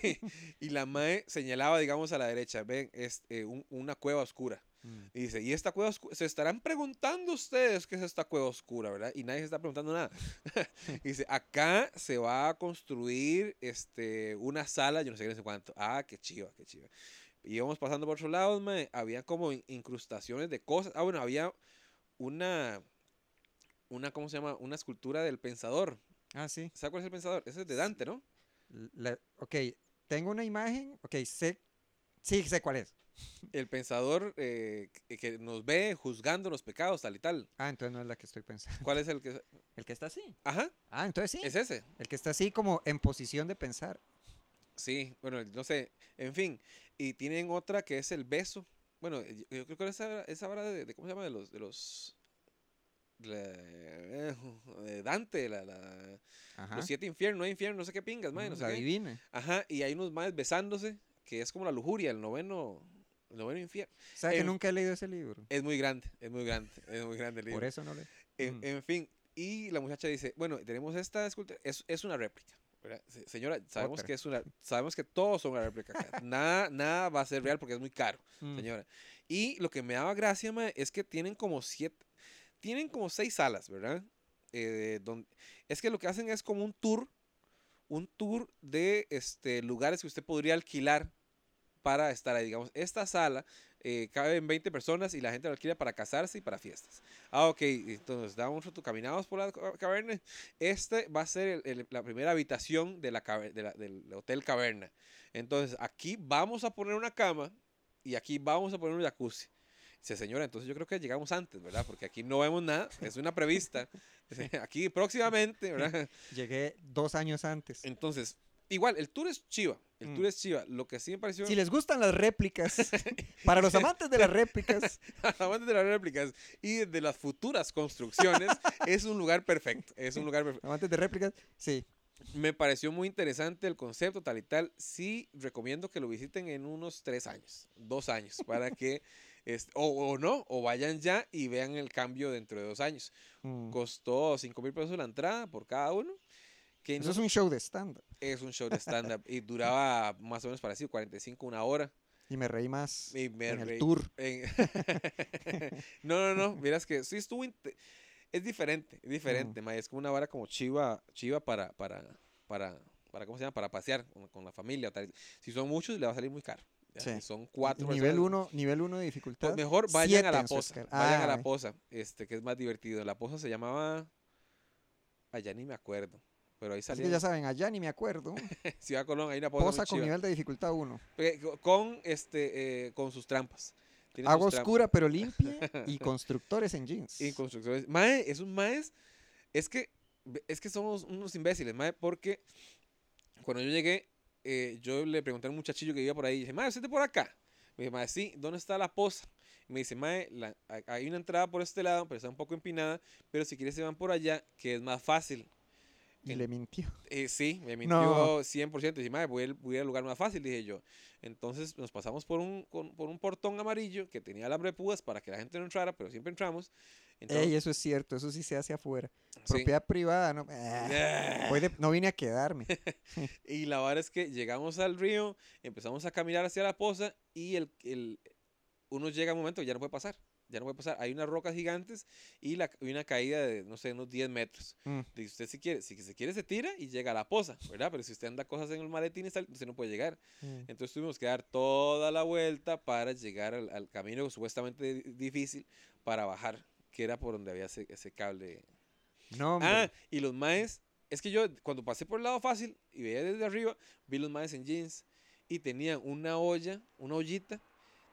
Y la mae señalaba, digamos, a la derecha, ven, es eh, un- una cueva oscura. Mm. Y dice, ¿y esta cueva oscura? Se estarán preguntando ustedes qué es esta cueva oscura, ¿verdad? Y nadie se está preguntando nada. (laughs) y dice, acá se va a construir este, una sala, yo no sé qué, no sé cuánto. Ah, qué chiva, qué chiva. íbamos pasando por otros lados, mae, había como in- incrustaciones de cosas. Ah, bueno, había una, una, ¿cómo se llama? Una escultura del pensador. Ah, sí. ¿Sabes cuál es el pensador? Ese es de Dante, ¿no? La- ok, tengo una imagen. Ok, sé. Sí, sé cuál es. El pensador eh, que, nos ve juzgando los pecados, tal y tal. Ah, entonces no es la que estoy pensando. ¿Cuál es el que...? (laughs) El que está así. Ajá, Ah, entonces sí. es ese. El que está así como en posición de pensar. Sí, bueno, no sé, en fin. Y tienen otra que es el beso. Bueno, yo, yo creo que esa, esa habla de, de- ¿cómo se llama? De los, de los, la- de Dante, la, los siete infiernos, no hay infierno, no sé qué pingas, madre, no Mm, sé qué. Ajá, y hay unos más besándose, que es como la lujuria, el noveno, el noveno infierno. ¿Sabes que en- nunca he leído ese libro? Es muy grande, es muy grande, es muy grande el libro. Por eso no le. En, Mm. en fin, y la muchacha dice, bueno, tenemos esta escultura, es, es una réplica. ¿verdad? Se- Señora, sabemos Otra. que es una, sabemos que todos son una réplica. (laughs) nada, nada va a ser real porque es muy caro, Mm. señora. Y lo que me daba gracia, mae, es que tienen como siete, tienen como seis salas, ¿verdad? Eh, donde, es que lo que hacen es como un tour, un tour de este, lugares que usted podría alquilar para estar ahí. Digamos, esta sala eh, cabe en 20 personas y la gente lo alquila para casarse y para fiestas. Ah, ok, entonces damos otro caminados por la ca- caverna. Este va a ser el- el- la primera habitación de la, de la- del Hotel Caverna. Entonces, aquí vamos a poner una cama y aquí vamos a poner un jacuzzi. Dice, señora, entonces yo creo que llegamos antes, ¿verdad? Porque aquí no vemos nada, es una prevista. (laughs) Aquí próximamente, ¿verdad? (laughs) Llegué dos años antes. Entonces, igual, el tour es chiva. El Mm. tour es chiva. Lo que sí me pareció. Si les gustan las réplicas, (laughs) para los amantes de las réplicas, (laughs) Amantes de las réplicas y de las futuras construcciones, (laughs) es un lugar perfecto. Es un lugar perfecto. amantes de réplicas, sí. Me pareció muy interesante el concepto, tal y tal. Sí, recomiendo que lo visiten en unos tres años, dos años, para que, este, o, o no, o vayan ya y vean el cambio dentro de dos años. Mm. Costó cinco mil pesos la entrada por cada uno. Que Eso no es un show de stand-up. es un show de (laughs) stand-up y duraba más o menos parecido, 45, una hora. Y me reí más Y me en el tour. En- (laughs) no, no, no, miras que sí estuvo, es diferente, es diferente, ma, es como una vara como chiva, chiva para, para, para, para, ¿cómo se llama? Para pasear con, con la familia. tal. Si son muchos, le va a salir muy caro. ya, Sí. Si son cuatro Nivel personas, 1 nivel uno de dificultad. pues mejor vayan a la posa, vayan a la posa, este, que es más divertido. La posa se llamaba, allá ni me acuerdo, pero ahí salía que ya saben, allá ni me acuerdo. (laughs) Ciudad Colón, hay una posa, Posa con nivel de dificultad 1. Pe- co- con, este, eh, con sus trampas. Tiene sus Agua trampas. oscura pero limpia (laughs) y constructores en jeans. Y construcciones. Mae, es un maes. Es que, es que somos unos imbéciles, mae, porque cuando yo llegué, eh, yo le pregunté a un muchachillo que vivía por ahí, y dije, mae, ¿usted por acá? Me dice, mae, sí, ¿dónde está la poza? Y me dice, mae, la- hay una entrada por este lado, pero está un poco empinada, pero si quieres se van por allá, que es más fácil. Y le mintió. Eh, sí, me mintió No. 100%. Dije, madre, voy, voy al lugar más fácil, dije yo. Entonces nos pasamos por un, con- por un portón amarillo que tenía alambre de púas para que la gente no entrara, pero siempre entramos. Entonces, Ey, eso es cierto, eso sí se hace afuera. sí. Propiedad privada, no, ah, (laughs) de- no vine a quedarme. (laughs) Y la verdad es que llegamos al río, empezamos a caminar hacia la poza y el, el, uno llega a un momento que ya no puede pasar. Ya no puede pasar. Hay unas rocas gigantes y, la, y una caída de, no sé, unos 10 metros. Mm, Y usted si quiere, si se quiere se tira y llega a la poza, ¿verdad? Pero si usted anda cosas en el maletín, usted no puede llegar. mm. Entonces tuvimos que dar toda la vuelta para llegar al, al camino supuestamente di- difícil para bajar, que era por donde había ese, ese cable. No, hombre. Ah, y los maes, es que yo cuando pasé por el lado fácil y veía desde arriba, vi los maes en jeans y tenían una olla, una ollita,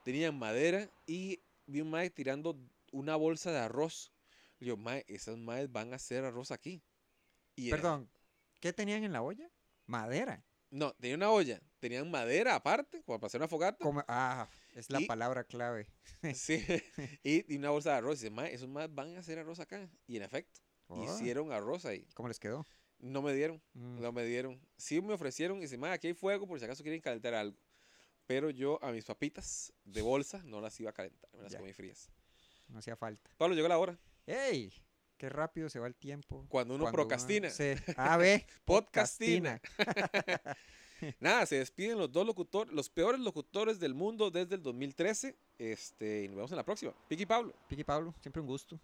tenían madera y vi un mae tirando una bolsa de arroz. Y yo, mae, esos maes van a hacer arroz aquí. Y era- Perdón, ¿qué tenían en la olla? Madera. No, tenía una olla, tenían madera aparte, como para hacer una fogata. Como- ah, es la Y- palabra clave. (laughs) Sí, y, y una bolsa de arroz. Y dice, "Mae, esos más van a hacer arroz acá. Y en efecto, Oh, hicieron arroz ahí. ¿Cómo les quedó? No me dieron, Mm. no me dieron. Sí me ofrecieron y dice, "Mae, aquí hay fuego por si acaso quieren calentar algo. Pero yo a mis papitas de bolsa no las iba a calentar, me las Ya. comí frías. No hacía falta. Pablo, llegó la hora. ¡Ey! Qué rápido se va el tiempo. Cuando uno cuando procrastina. Sí. Ah, ve. (laughs) Podcastina. (laughs) Nada, se despiden los dos locutores, los peores locutores del mundo desde el 2013. Este, y nos vemos en la próxima. Piqui Pablo. Piqui Pablo, siempre un gusto.